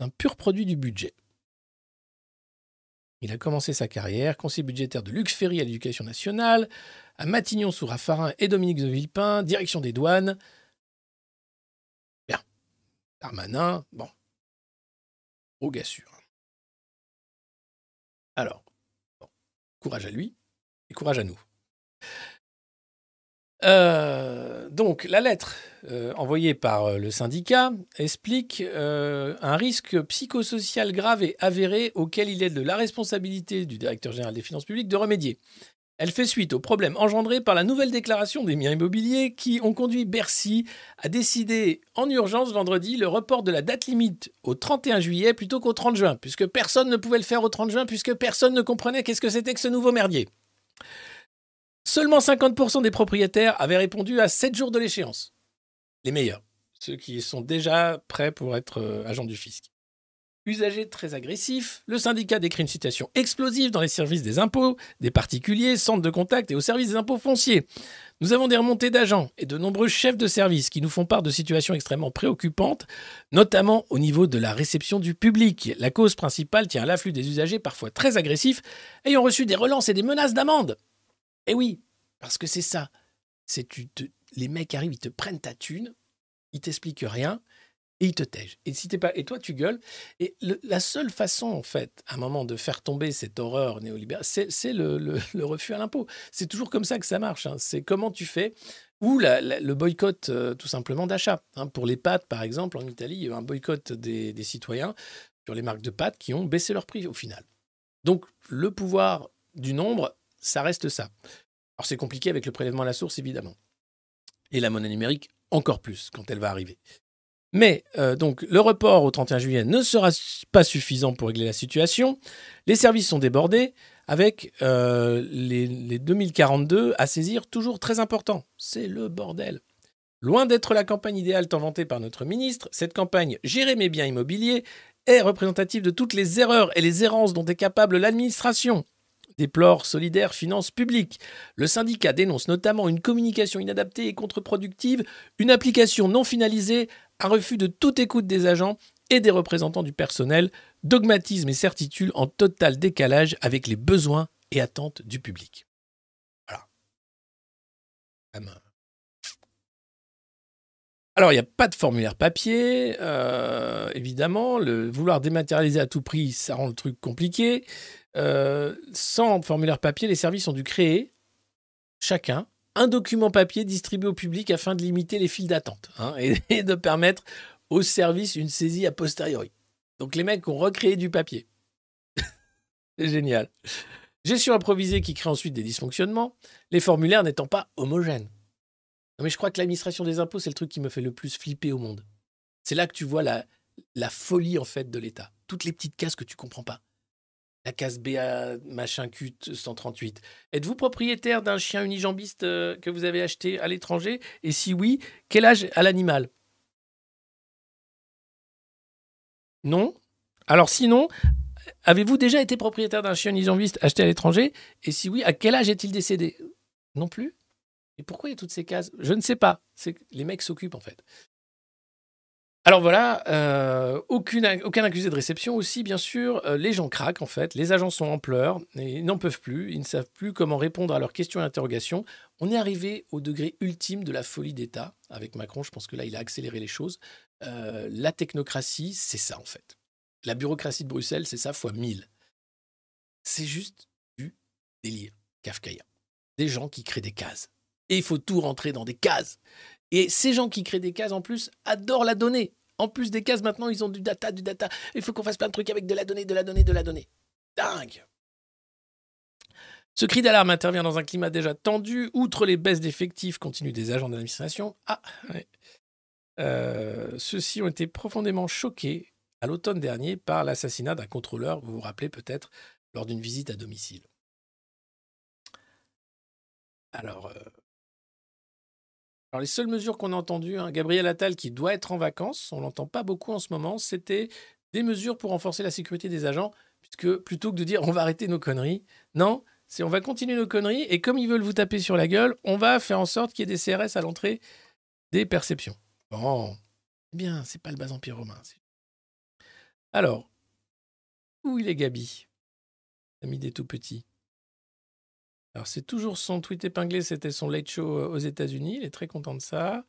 un pur produit du budget. Il a commencé sa carrière conseiller budgétaire de Luc Ferry à l'éducation nationale, à Matignon sous Raffarin et Dominique de Villepin, direction des douanes. Bien. Darmanin, bon. Au gars. Alors, bon, courage à lui et courage à nous. Euh, donc, la lettre euh, envoyée par euh, le syndicat explique un risque psychosocial grave et avéré auquel il est de la responsabilité du directeur général des finances publiques de remédier. Elle fait suite aux problèmes engendrés par la nouvelle déclaration des biens immobiliers qui ont conduit Bercy à décider en urgence vendredi le report de la date limite au 31 juillet plutôt qu'au 30 juin, puisque personne ne pouvait le faire au 30 juin, puisque personne ne comprenait qu'est-ce que c'était que ce nouveau merdier. Seulement 50% des propriétaires avaient répondu à 7 jours de l'échéance. Les meilleurs, ceux qui sont déjà prêts pour être euh, agents du fisc. Usagers très agressifs, le syndicat décrit une situation explosive dans les services des impôts, des particuliers, centres de contact et au service des impôts fonciers. Nous avons des remontées d'agents et de nombreux chefs de service qui nous font part de situations extrêmement préoccupantes, notamment au niveau de la réception du public. La cause principale tient à l'afflux des usagers parfois très agressifs, ayant reçu des relances et des menaces d'amende. Eh oui, parce que c'est ça. C'est tu te- les mecs arrivent, ils te prennent ta thune, ils t'expliquent rien et ils te tègent. Et si t'es pas, et toi tu gueules. Et la seule façon en fait, à un moment, de faire tomber cette horreur néolibérale, c'est le, refus à l'impôt. C'est toujours comme ça que ça marche. hein. C'est comment tu fais ou le boycott euh, tout simplement d'achat. hein. Pour les pâtes, par exemple, en Italie, il y a eu un boycott des, des citoyens sur les marques de pâtes qui ont baissé leur prix au final. Donc le pouvoir du nombre, ça reste ça. Alors c'est compliqué avec le prélèvement à la source, évidemment. Et la monnaie numérique, encore plus quand elle va arriver. Mais euh, donc le report au 31 juillet ne sera pas suffisant pour régler la situation. Les services sont débordés avec euh, les, les 2042 à saisir toujours très important. C'est le bordel. Loin d'être la campagne idéale tant vantée par notre ministre, cette campagne Gérer mes biens immobiliers est représentative de toutes les erreurs et les errances dont est capable l'administration. Déplore Solidaire Finances Publiques. Le syndicat dénonce notamment une communication inadaptée et contre-productive, une application non finalisée, un refus de toute écoute des agents et des représentants du personnel, dogmatisme et certitude en total décalage avec les besoins et attentes du public. Voilà. Alors, il n'y a pas de formulaire papier, euh, évidemment. Le vouloir dématérialiser à tout prix, ça rend le truc compliqué. Euh, sans formulaire papier, les services ont dû créer, chacun, un document papier distribué au public afin de limiter les files d'attente hein, et, et de permettre au service une saisie a posteriori. Donc les mecs ont recréé du papier. C'est génial. Gestion improvisée qui crée ensuite des dysfonctionnements, les formulaires n'étant pas homogènes. Non mais je crois que l'administration des impôts, c'est le truc qui me fait le plus flipper au monde. C'est là que tu vois la, la folie en fait de l'État. Toutes les petites cases que tu comprends pas. La case BA machin cut 138. Êtes-vous propriétaire d'un chien unijambiste euh, que vous avez acheté à l'étranger? Et si oui, quel âge a l'animal? Non Alors sinon, avez-vous déjà été propriétaire d'un chien unijambiste acheté à l'étranger? Et si oui, à quel âge est-il décédé? Non plus Et pourquoi il y a toutes ces cases? Je ne sais pas. C'est les mecs s'occupent en fait. Alors voilà, euh, aucune, aucun accusé de réception aussi, bien sûr. Euh, les gens craquent en fait, les agents sont en pleurs, et ils n'en peuvent plus, ils ne savent plus comment répondre à leurs questions et interrogations. On est arrivé au degré ultime de la folie d'État. Avec Macron, je pense que là, il a accéléré les choses. Euh, la technocratie, c'est ça en fait. La bureaucratie de Bruxelles, c'est ça fois 1000. C'est juste du délire kafkaïen. Des gens qui créent des cases. Il faut tout rentrer dans des cases. Et ces gens qui créent des cases, en plus, adorent la donnée. En plus des cases, maintenant, ils ont du data, du data. Il faut qu'on fasse plein de trucs avec de la donnée, de la donnée, de la donnée. Dingue Ce cri d'alarme intervient dans un climat déjà tendu. Outre les baisses d'effectifs continues des agents de l'administration, ah, ouais. Euh, ceux-ci ont été profondément choqués à l'automne dernier par l'assassinat d'un contrôleur, vous vous rappelez peut-être, lors d'une visite à domicile. Alors, euh, alors, les seules mesures qu'on a entendues, hein, Gabriel Attal qui doit être en vacances, on l'entend pas beaucoup en ce moment, c'était des mesures pour renforcer la sécurité des agents, puisque plutôt que de dire on va arrêter nos conneries, non, c'est on va continuer nos conneries et comme ils veulent vous taper sur la gueule, on va faire en sorte qu'il y ait des CRS à l'entrée des perceptions. Bon, eh bien, c'est pas le bas empire romain. Alors, où il est Gabi? L'ami des tout petits. Alors, c'est toujours son tweet épinglé, c'était son late show euh, aux États-Unis. Il est très content de ça.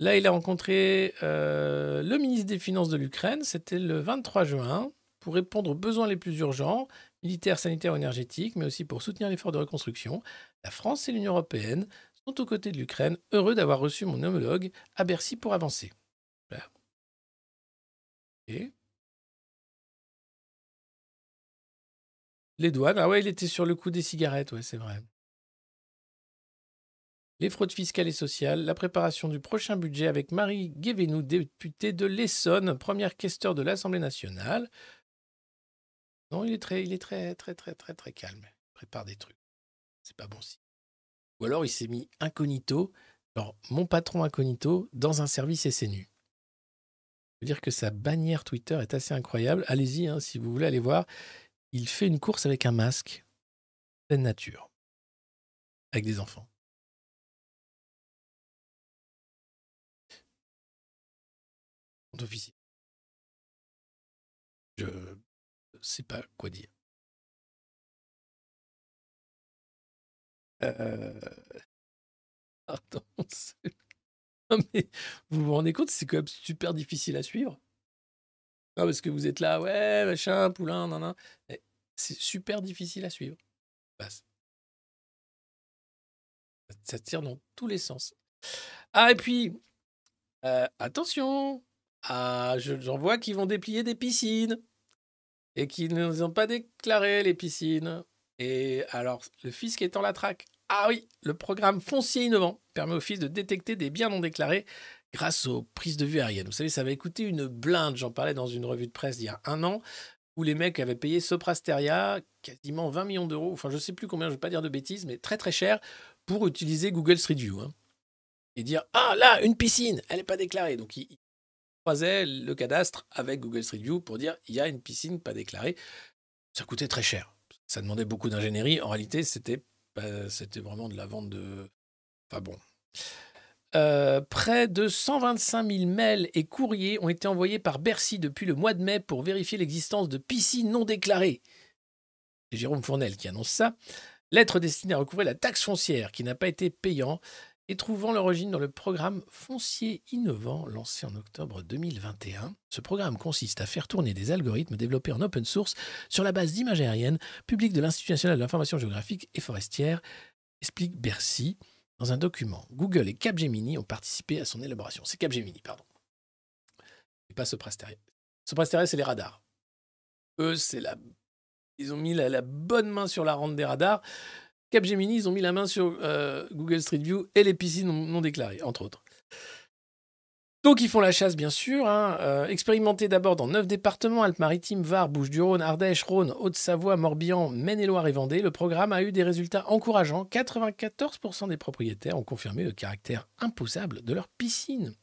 Là, il a rencontré euh, le ministre des Finances de l'Ukraine. C'était le 23 juin pour répondre aux besoins les plus urgents, militaires, sanitaires, énergétiques, mais aussi pour soutenir l'effort de reconstruction. La France et l'Union européenne sont aux côtés de l'Ukraine, heureux d'avoir reçu mon homologue à Bercy pour avancer. Super. Et les douanes, ah ouais, il était sur le coup des cigarettes, ouais, c'est vrai. Les fraudes fiscales et sociales, la préparation du prochain budget avec Marie Guévenou, députée de l'Essonne, première questeur de l'Assemblée nationale. Non, il est très, très, très, très, très, calme. Il prépare des trucs. C'est pas bon signe. Ou alors il s'est mis incognito, genre mon patron incognito, dans un service SNU. Je veux dire que sa bannière Twitter est assez incroyable. Allez-y, hein, si vous voulez aller voir. Il fait une course avec un masque, pleine nature, avec des enfants. Je sais pas quoi dire. Euh... Pardon. Non, mais vous vous rendez compte, c'est quand même super difficile à suivre. Non, parce que vous êtes là, ouais, machin, poulain, nan, nan. C'est super difficile à suivre. Passe. Ça tire dans tous les sens. Ah, et puis, euh, attention, Ah, je- j'en vois qui vont déplier des piscines et qui ne ont pas déclaré les piscines. Et alors, le fisc étant la traque. Ah oui, le programme foncier innovant permet au fisc de détecter des biens non déclarés grâce aux prises de vue aériennes. Vous savez, ça avait coûté une blinde. J'en parlais dans une revue de presse il y a un an où les mecs avaient payé Soprasteria quasiment 20 millions d'euros. Enfin, je sais plus combien, je ne vais pas dire de bêtises, mais très très cher pour utiliser Google Street View. hein. Et dire Ah là, une piscine, elle n'est pas déclarée. Donc, ils croisaient le cadastre avec Google Street View pour dire Il y a une piscine pas déclarée. Ça coûtait très cher. Ça demandait beaucoup d'ingénierie. En réalité, c'était c'était vraiment de la vente de. Enfin bon. Euh, près de 125 000 mails et courriers ont été envoyés par Bercy depuis le mois de mai pour vérifier l'existence de piscines non déclarées. C'est Jérôme Fournel qui annonce ça. Lettre destinée à recouvrer la taxe foncière qui n'a pas été payant et trouvant l'origine dans le programme foncier innovant lancé en octobre 2021. Ce programme consiste à faire tourner des algorithmes développés en open source sur la base d'images aériennes publiques de l'Institut national de l'information géographique et forestière, explique Bercy dans un document. Google et Capgemini ont participé à son élaboration. C'est Capgemini, pardon. Et pas Soprasteria. Soprasteria, c'est les radars. Eux, c'est la... Ils ont mis la, bonne main sur la rente des radars. Capgemini, ils ont mis la main sur euh, Google Street View et les piscines non déclarées, entre autres. Donc ils font la chasse, bien sûr. Hein. Euh, expérimenté d'abord dans neuf départements, Alpes-Maritimes, Var, Bouches-du-Rhône, Ardèche, Rhône, Haute-Savoie, Morbihan, Maine-et-Loire et Vendée, le programme a eu des résultats encourageants. 94% des propriétaires ont confirmé le caractère imposable de leur piscine.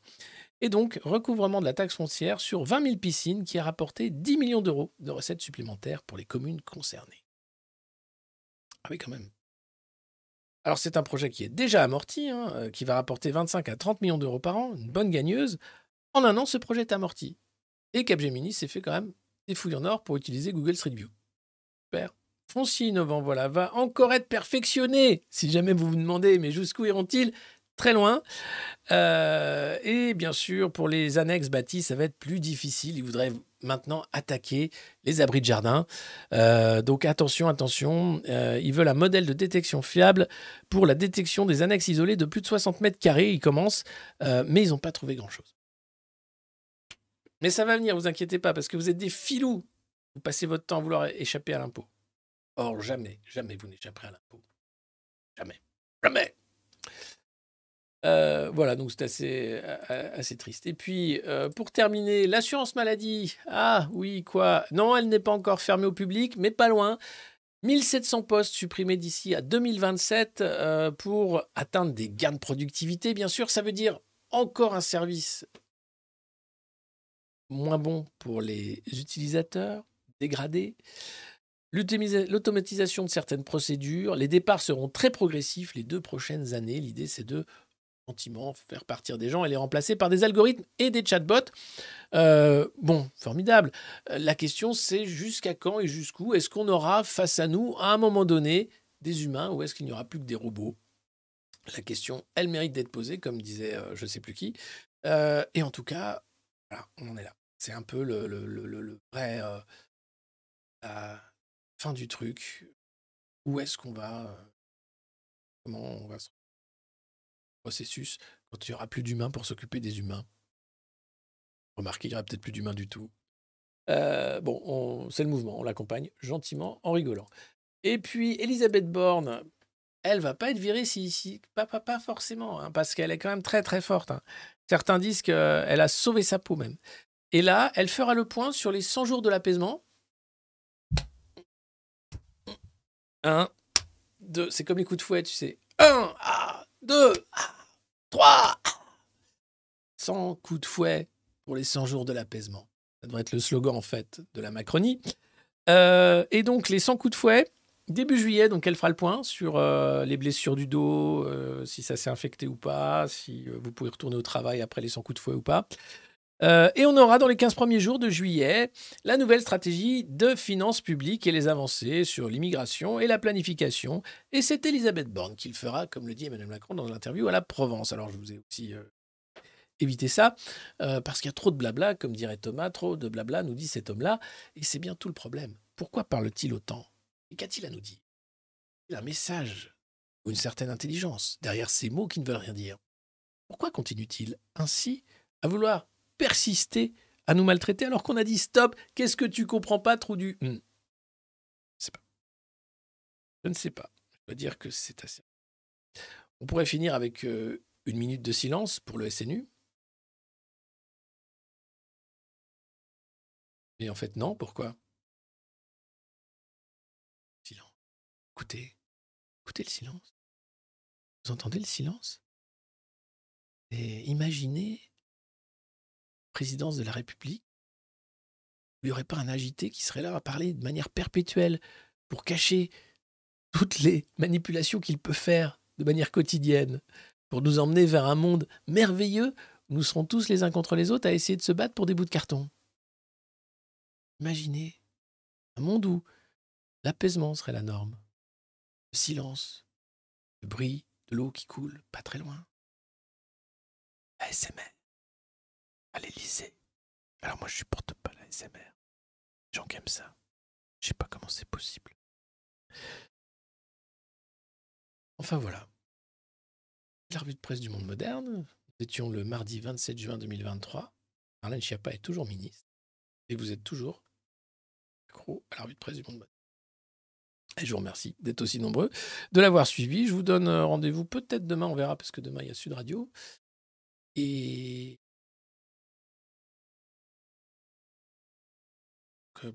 Et donc, recouvrement de la taxe foncière sur 20 000 piscines qui a rapporté 10 millions d'euros de recettes supplémentaires pour les communes concernées. Ah oui, quand même. Alors, c'est un projet qui est déjà amorti, hein, euh, qui va rapporter 25 à 30 millions d'euros par an, une bonne gagneuse. En un an, ce projet est amorti. Et Capgemini s'est fait quand même des fouilles en or pour utiliser Google Street View. Super. Foncier innovant, voilà, va encore être perfectionné. Si jamais vous vous demandez, mais jusqu'où iront-ils? Très loin. Euh, et bien sûr, pour les annexes bâties, ça va être plus difficile. Ils voudraient maintenant attaquer les abris de jardin. Euh, donc attention, attention. Euh, ils veulent un modèle de détection fiable pour la détection des annexes isolées de plus de 60 mètres carrés. Ils commencent, mais ils n'ont pas trouvé grand-chose. Mais ça va venir, vous inquiétez pas, parce que vous êtes des filous. Vous passez votre temps à vouloir échapper à l'impôt. Or, jamais, jamais vous n'échapperez à l'impôt. Jamais. Jamais. Euh, voilà, donc c'est assez, a- assez triste. Et puis, euh, pour terminer, l'assurance maladie. Ah oui, quoi Non, elle n'est pas encore fermée au public, mais pas loin. 1700 postes supprimés d'ici à 2027 euh, pour atteindre des gains de productivité. Bien sûr, ça veut dire encore un service moins bon pour les utilisateurs, dégradé. L'automatisation de certaines procédures. Les départs seront très progressifs les deux prochaines années. L'idée, c'est de faire partir des gens et les remplacer par des algorithmes et des chatbots. Euh, bon, formidable. Euh, La question, c'est jusqu'à quand et jusqu'où est-ce qu'on aura face à nous, à un moment donné, des humains ou est-ce qu'il n'y aura plus que des robots? La question, elle mérite d'être posée, comme disait euh, je ne sais plus qui. Et en tout cas, on en est là. C'est un peu le, vrai... fin du truc. Où est-ce qu'on va Comment on va se processus quand il n'y aura plus d'humains pour s'occuper des humains. Remarquez, il n'y aura peut-être plus d'humains du tout. Euh, bon, on- c'est le mouvement, on l'accompagne gentiment en rigolant. Et puis, Elisabeth Borne, elle va pas être virée si, si pas forcément, hein, parce qu'elle est quand même très très forte. hein. Certains disent qu'elle a sauvé sa peau même. Et là, elle fera le point sur les 100 jours de l'apaisement. Un, deux, c'est comme les coups de fouet, tu sais. Un, ah, deux, ah, trois. ah. 100 coups de fouet pour les 100 jours de l'apaisement. Ça devrait être le slogan, en fait, de la Macronie. Euh, et donc, les 100 coups de fouet, début juillet, donc elle fera le point sur euh, les blessures du dos, euh, si ça s'est infecté ou pas, si vous pouvez retourner au travail après les 100 coups de fouet ou pas. Euh, et on aura dans les 15 premiers jours de juillet la nouvelle stratégie de finances publiques et les avancées sur l'immigration et la planification. Et c'est Elisabeth Borne qui le fera, comme le dit Emmanuel Macron dans l'interview à la Provence. Alors je vous ai aussi euh, évité ça, euh, parce qu'il y a trop de blabla, comme dirait Thomas, trop de blabla, nous dit cet homme-là, et c'est bien tout le problème. Pourquoi parle-t-il autant? Et qu'a-t-il à nous dire? Il a un message ou une certaine intelligence derrière ces mots qui ne veulent rien dire. Pourquoi continue-t-il ainsi à vouloir persister à nous maltraiter alors qu'on a dit stop Qu'est-ce que tu comprends pas, trou du? Hmm. Je ne sais pas. Je ne sais pas. Je dois dire que c'est assez. On pourrait finir avec euh, une minute de silence pour le SNU. Mais en fait, non. Pourquoi? Silence. Écoutez. Écoutez le silence. Vous entendez le silence? Et imaginez, présidence de la République, il n'y aurait pas un agité qui serait là à parler de manière perpétuelle pour cacher toutes les manipulations qu'il peut faire de manière quotidienne, pour nous emmener vers un monde merveilleux où nous serons tous les uns contre les autres à essayer de se battre pour des bouts de carton. Imaginez un monde où l'apaisement serait la norme, le silence, le bruit de l'eau qui coule pas très loin. ASMR. À l'Élysée. Alors moi je supporte pas la gens qui aiment ça. Je sais pas comment c'est possible. Enfin voilà. La revue de presse du monde moderne. Nous étions le mardi 27 juin 2023. Marlène Schiappa est toujours ministre. Et vous êtes toujours accro à la revue de presse du monde moderne. Et je vous remercie d'être aussi nombreux, de l'avoir suivi. Je vous donne euh, rendez-vous peut-être demain, on verra, parce que demain il y a Sud Radio. Et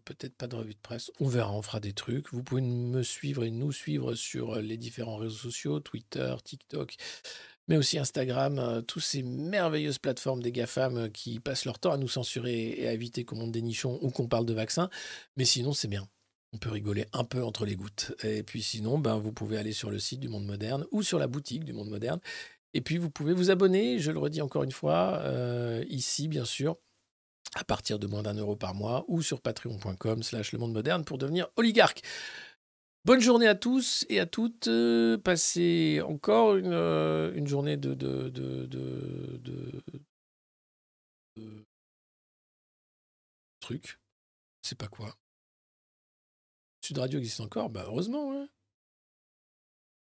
peut-être pas de revue de presse. On verra, on fera des trucs. Vous pouvez me suivre et nous suivre sur les différents réseaux sociaux, Twitter, TikTok, mais aussi Instagram, euh, toutes ces merveilleuses plateformes des GAFAM euh, qui passent leur temps à nous censurer et à éviter qu'on monte des nichons ou qu'on parle de vaccins. Mais sinon, c'est bien. On peut rigoler un peu entre les gouttes. Et puis sinon, ben, vous pouvez aller sur le site du Monde Moderne ou sur la boutique du Monde Moderne. Et puis vous pouvez vous abonner, je le redis encore une fois, euh, ici bien sûr, à partir de moins d'un euro par mois ou sur patreon.com slash le monde moderne pour devenir oligarque. Bonne journée à tous et à toutes. Euh, passez encore une, euh, une journée de, de, de, de, de. Je sais pas quoi. Sud Radio existe encore? Bah heureusement, ouais.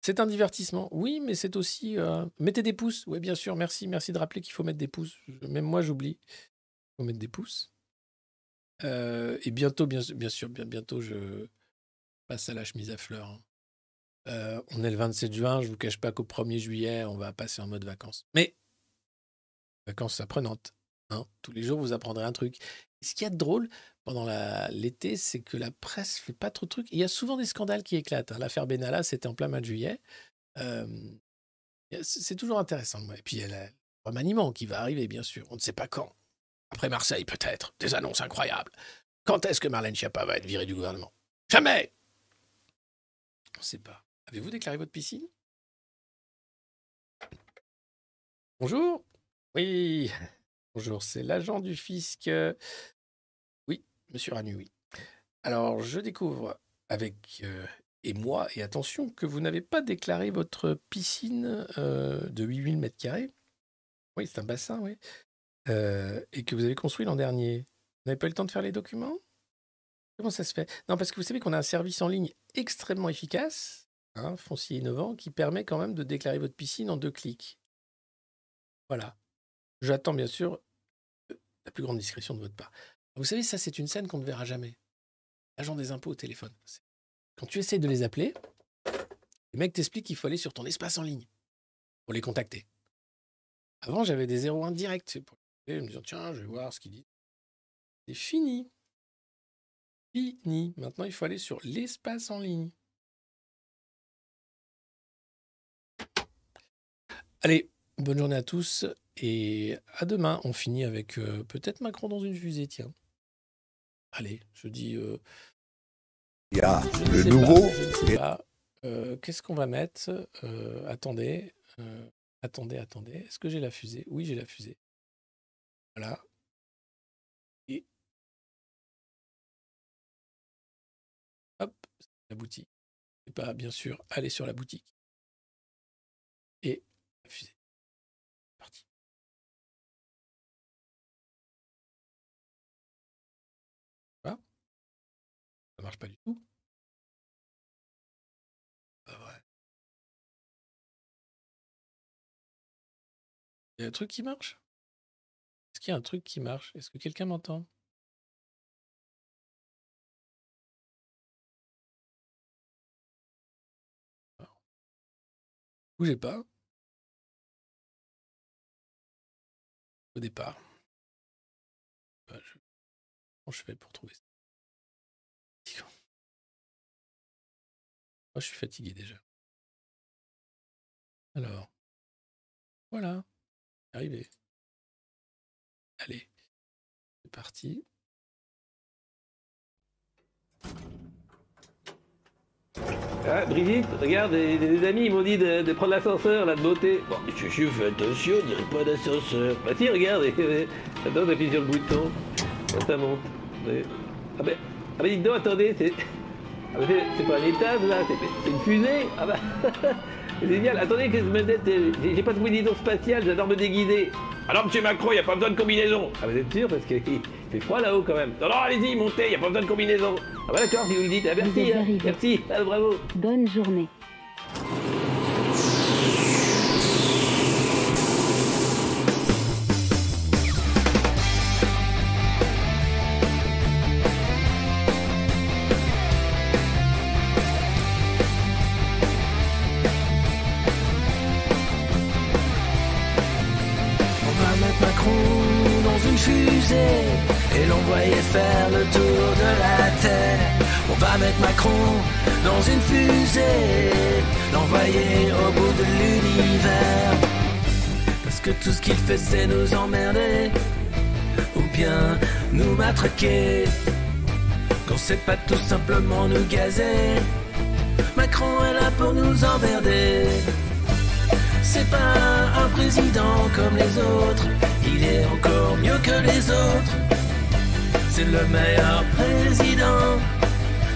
C'est un divertissement, oui, mais c'est aussi... euh, Mettez des pouces, oui bien sûr, merci, merci de rappeler qu'il faut mettre des pouces. Même moi j'oublie. Faut mettre des pouces. Euh, et bientôt, bien, sûr, bien, bientôt, je passe à la chemise à fleurs. hein. Euh, on est le 27 juin, je vous cache pas qu'au 1er juillet, on va passer en mode vacances. Mais vacances apprenantes. Hein. Tous les jours, vous apprendrez un truc. Ce qu'il y a de drôle pendant l'été, c'est que la presse fait pas trop de trucs. Il y a souvent des scandales qui éclatent. hein. L'affaire Benalla, c'était en plein mois de juillet. Euh, c'est toujours intéressant. Et puis, il y a le remaniement qui va arriver, bien sûr. On ne sait pas quand. Après Marseille, peut-être. Des annonces incroyables. Quand est-ce que Marlène Schiappa va être virée du gouvernement? Jamais On ne sait pas. Avez-vous déclaré votre piscine? Bonjour Oui Bonjour, c'est l'agent du fisc. Oui, monsieur Ranu, oui. Alors, je découvre avec euh, et moi, et attention, que vous n'avez pas déclaré votre piscine euh, de 8000 mètres carrés. Oui, c'est un bassin, oui. Euh, et que vous avez construit l'an dernier. Vous n'avez pas eu le temps de faire les documents? Comment ça se fait? Non, parce que vous savez qu'on a un service en ligne extrêmement efficace, hein, foncier innovant, qui permet quand même de déclarer votre piscine en deux clics. Voilà. J'attends bien sûr la plus grande discrétion de votre part. Vous savez, ça, c'est une scène qu'on ne verra jamais. Agent des impôts au téléphone. Quand tu essayes de les appeler, les mecs t'expliquent qu'il faut aller sur ton espace en ligne pour les contacter. Avant, j'avais des 01 directs appeler, me disant tiens, je vais voir ce qu'ils disent. C'est fini. Fini. Maintenant, il faut aller sur l'espace en ligne. Allez, bonne journée à tous et à demain. On finit avec euh, peut-être Macron dans une fusée, tiens. Allez, je dis. euh, Il y a le nouveau et. Euh, Qu'est-ce qu'on va mettre? Attendez, attendez, attendez. Est-ce que j'ai la fusée? Oui, j'ai la fusée. Voilà. Et hop, la boutique. Et pas bien sûr aller sur la boutique. Et fusée. Parti. Voilà. Ça marche pas du tout. Il y a un truc qui marche? Y a un truc qui marche Est-ce que quelqu'un m'entend? Bougez pas. Au départ. Bah, je... Comment je fais pour trouver ça? Oh, je suis fatigué déjà. Alors. Voilà. Arrivé. Allez. C'est parti. Ah, Brigitte, regarde, des, amis ils m'ont dit de, prendre l'ascenseur là de beauté. Bon, suis fais attention, on dirait pas d'ascenseur. Bah si, regarde, attends, t'appuies sur le bouton. Ça monte. Ah ben, ah ben dites donc, attendez, c'est. Ah ben, pas un étage là, c'est une fusée. Ah bah, c'est génial. Attendez que je me mette. euh, J'ai pas de combinaison spatiale, j'adore me déguiser. Alors, monsieur Macron, y a pas besoin de combinaison. Ah, vous êtes sûr Parce qu'il fait froid là-haut quand même. Non, non, allez-y, montez, y a pas besoin de combinaison. Ah bah d'accord, si vous le dites. Ah, merci, hein, merci, ah, bravo. Bonne journée. L'envoyer au bout de l'univers. Parce que tout ce qu'il fait c'est nous emmerder ou bien nous matraquer. Qu'on sait pas tout simplement nous gazer. Macron est là pour nous emmerder. C'est pas un président comme les autres, il est encore mieux que les autres. C'est le meilleur président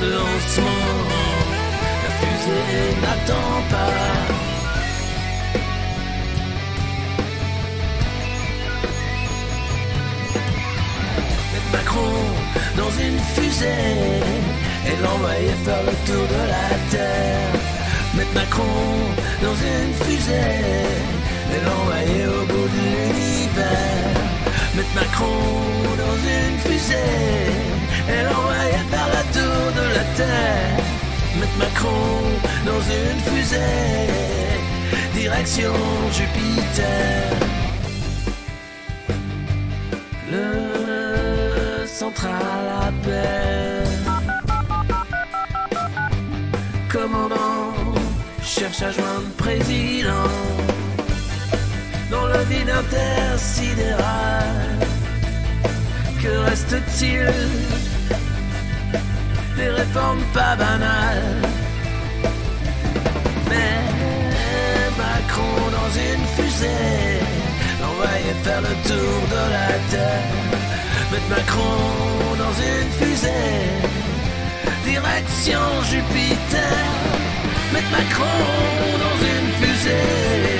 De lancement. La fusée n'attend pas. Mettre Macron dans une fusée et l'envoyer faire le tour de la Terre. Mettre Macron dans une fusée et l'envoyer au bout de l'univers. Mettre Macron dans une fusée et l'envoyer faire le tour de la Terre. Mettre Macron dans une fusée, direction Jupiter. Le central appelle. Commandant cherche à joindre président dans le vide intersidéral. Que reste-t-il Des réformes pas banales. Mais Macron dans une fusée, l'envoyer faire le tour de la terre. Mettre Macron dans une fusée, direction Jupiter. Mettre Macron dans une fusée,